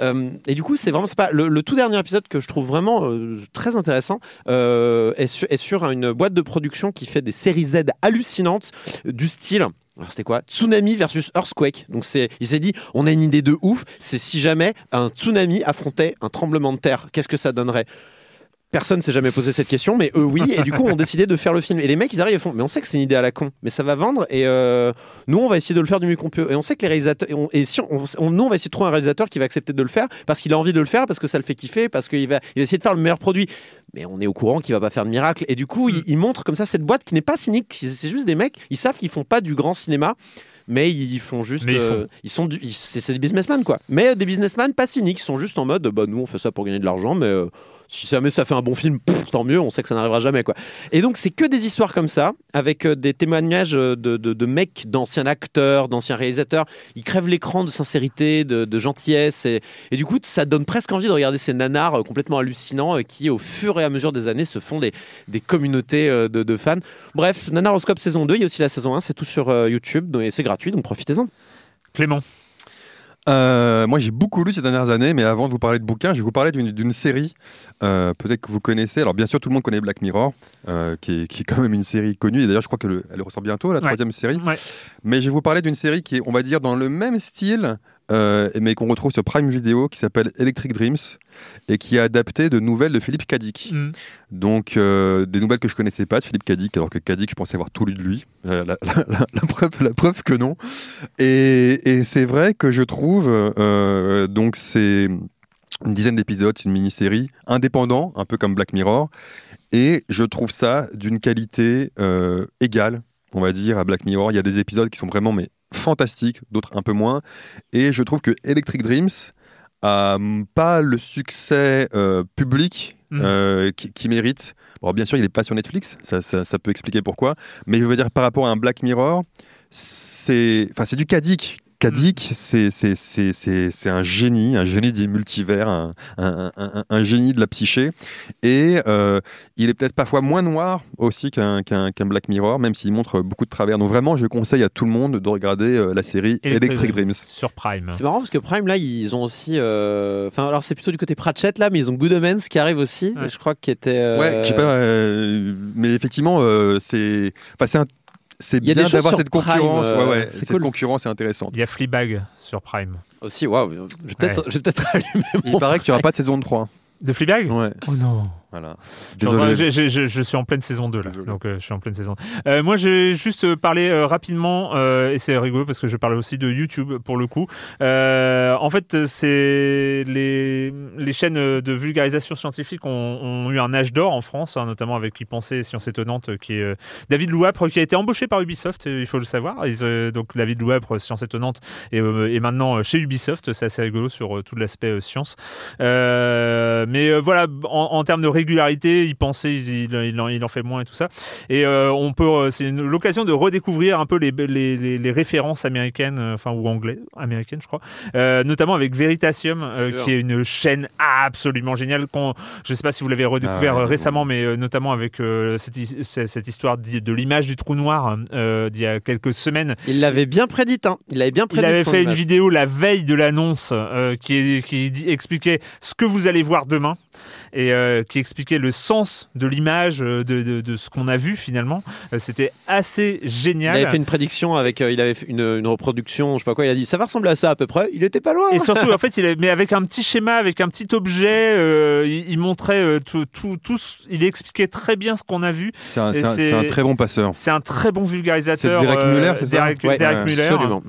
Speaker 2: euh, et du coup, c'est vraiment pas. Le, tout dernier épisode que je trouve vraiment euh, très intéressant est, sur, est sur une boîte de production qui fait des séries Z hallucinantes du style. Alors c'était quoi? Tsunami versus Earthquake. Donc c'est, il s'est dit, on a une idée de ouf. C'est si jamais un tsunami affrontait un tremblement de terre, qu'est-ce que ça donnerait? Personne s'est jamais posé cette question, mais eux oui, et du coup on décidé de faire le film. Et les mecs ils arrivent et font, mais on sait que c'est une idée à la con, mais ça va vendre, et euh, nous on va essayer de le faire du mieux qu'on peut. Et on sait que les réalisateurs, et, si on, nous on va essayer de trouver un réalisateur qui va accepter de le faire parce qu'il a envie de le faire, parce que ça le fait kiffer, parce qu'il va, il va essayer de faire le meilleur produit. Mais on est au courant qu'il va pas faire de miracle. Et du coup, il, il montre comme ça cette boîte qui n'est pas cynique, c'est juste des mecs, ils savent qu'ils font pas du grand cinéma mais ils font juste. ils, euh, sont c'est des businessmen quoi. Mais des businessmen pas cyniques, ils sont juste en mode bah nous on fait ça pour gagner de l'argent, mais euh, si jamais ça fait un bon film, tant mieux, on sait que ça n'arrivera jamais. quoi. Et donc, c'est que des histoires comme ça, avec euh, des témoignages de, de, mecs, d'anciens acteurs, d'anciens réalisateurs. Ils crèvent l'écran de sincérité, de, gentillesse. Et, du coup, ça donne presque envie de regarder ces nanars euh, complètement hallucinants euh, qui, au fur et à mesure des années, se font des, des communautés de, fans. Bref, Nanaroscope saison 2, il y a aussi la saison 1, c'est tout sur YouTube, et c'est gratuit, donc profitez-en.
Speaker 1: Clément
Speaker 3: Euh, moi, j'ai beaucoup lu ces dernières années, mais avant de vous parler de bouquins, je vais vous parler d'une série, euh, peut-être que vous connaissez. Alors, bien sûr, tout le monde connaît Black Mirror, euh, qui, est, qui, est, quand même une série connue. Et d'ailleurs, je crois qu'elle ressort bientôt, la troisième série. Mais je vais vous parler d'une série qui est, on va dire, dans le même style, mais qu'on retrouve sur Prime Video, qui s'appelle Electric Dreams et qui a adapté de nouvelles de Philippe Cadic. Mm. Donc, euh, des nouvelles que je connaissais pas de Philippe Cadic, alors que Cadic, je pensais avoir tout lu de lui. Euh, la, preuve, la preuve que non. Et, c'est vrai que je trouve, euh, donc c'est une dizaine d'épisodes, c'est une mini-série indépendant, un peu comme Black Mirror. Et je trouve ça d'une qualité égale, on va dire, à Black Mirror. Il y a des épisodes qui sont vraiment mais fantastiques, d'autres un peu moins. Et je trouve que Electric Dreams, a pas le succès euh, public mm. euh, qui, mérite. Bon, bien sûr, il n'est pas sur Netflix, ça, ça, peut expliquer pourquoi. Mais je veux dire, par rapport à un Black Mirror, c'est du Kadik Kadik, c'est un génie, un génie des multivers, un, un, un, un génie de la psyché. Et euh, il est peut-être parfois moins noir aussi qu'un Black Mirror, même s'il montre beaucoup de travers. Donc vraiment, je conseille à tout le monde de regarder euh, la série Electric, Dreams.
Speaker 1: Sur Prime.
Speaker 2: C'est marrant parce que Prime, là, ils ont aussi... euh, Enfin, alors c'est plutôt du côté Pratchett, là, mais ils ont Good Omens qui arrive aussi, je crois, qui était... Euh,
Speaker 3: ouais, je sais pas, mais effectivement, c'est... Enfin, c'est un c'est bien d'avoir cette concurrence. ouais, ouais, euh, cette concurrence est intéressante.
Speaker 1: Il y a Fleabag sur Prime.
Speaker 2: Aussi, waouh. Je vais peut-être peut allumer
Speaker 3: Il paraît qu'il n'y aura pas de saison 3.
Speaker 1: De Fleabag?
Speaker 3: Ouais.
Speaker 1: Oh non.
Speaker 3: Voilà.
Speaker 1: Je, je, je, suis en pleine saison 2 là, donc euh, je suis en pleine saison. Euh, moi, je vais juste euh, parler rapidement, et c'est rigolo parce que je parle aussi de YouTube pour le coup. en fait, c'est les, les chaînes de vulgarisation scientifique ont, eu un âge d'or en France, hein, notamment avec Qui pensait Science étonnante, qui est David Louapre, qui a été embauché par Ubisoft, il faut le savoir. donc David Louapre, Science étonnante, est, maintenant chez Ubisoft, c'est assez rigolo sur tout l'aspect science. mais voilà, en, en termes de régularité, il pensait, il, il, en, fait moins et tout ça. Et euh, on peut, euh, c'est l'occasion de redécouvrir un peu les, les, les, références américaines, euh, enfin ou anglais, américaines, je crois, notamment avec Veritasium, qui est une chaîne absolument géniale. Qu'on, je sais pas si vous l'avez redécouvert ah récemment, mais notamment avec cette, cette, histoire de l'image du trou noir d'il y a quelques semaines.
Speaker 2: Il l'avait bien prédit, hein. Il avait bien prédit.
Speaker 1: Il avait fait une vidéo la veille de l'annonce qui, qui expliquait ce que vous allez voir demain et qui expliquait le sens de l'image, euh, de, de, ce qu'on a vu finalement. Euh, c'était assez génial.
Speaker 2: Il avait fait une prédiction avec, euh, il avait fait une, une, reproduction, je sais pas quoi. Il a dit ça va ressembler à ça à peu près. Il était pas loin.
Speaker 1: Et surtout, en fait, il mais avec un petit schéma, avec un petit objet, il, montrait tout, tout, tout, il expliquait très bien ce qu'on a vu.
Speaker 3: C'est un, un, très bon passeur.
Speaker 1: C'est un très bon vulgarisateur.
Speaker 3: C'est Derek Muller, c'est ça
Speaker 1: Derek, Muller. Absolument.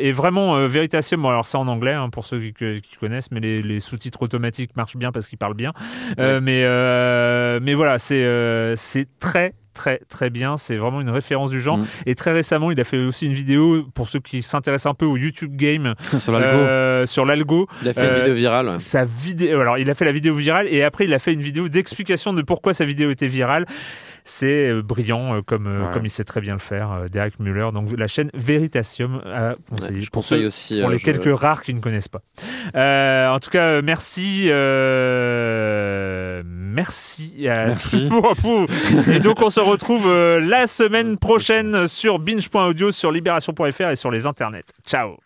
Speaker 1: et vraiment, Veritasium, bon, alors c'est en anglais hein, pour ceux qui, qui, connaissent, mais les, les sous-titres automatiques marchent bien parce qu'ils parlent bien. Mais euh, mais voilà, c'est euh, c'est très très très bien. C'est vraiment une référence du genre. Mm. Et très récemment, il a fait aussi une vidéo pour ceux qui s'intéressent un peu au YouTube Game
Speaker 3: sur l'algo.
Speaker 1: Euh, sur l'algo.
Speaker 2: Il a fait une vidéo virale.
Speaker 1: Sa vidéo. Alors, il a fait la vidéo virale et après, il a fait une vidéo d'explication de pourquoi sa vidéo était virale c'est euh, brillant euh, comme, euh, comme il sait très bien le faire, Derek Muller. Donc la chaîne Veritasium à conseiller.
Speaker 2: je conseille aussi.
Speaker 1: Pour les quelques rares qui ne connaissent pas. en tout cas, merci. merci.
Speaker 3: merci.
Speaker 1: et donc on se retrouve la semaine prochaine sur binge.audio, sur libération.fr et sur les internets. Ciao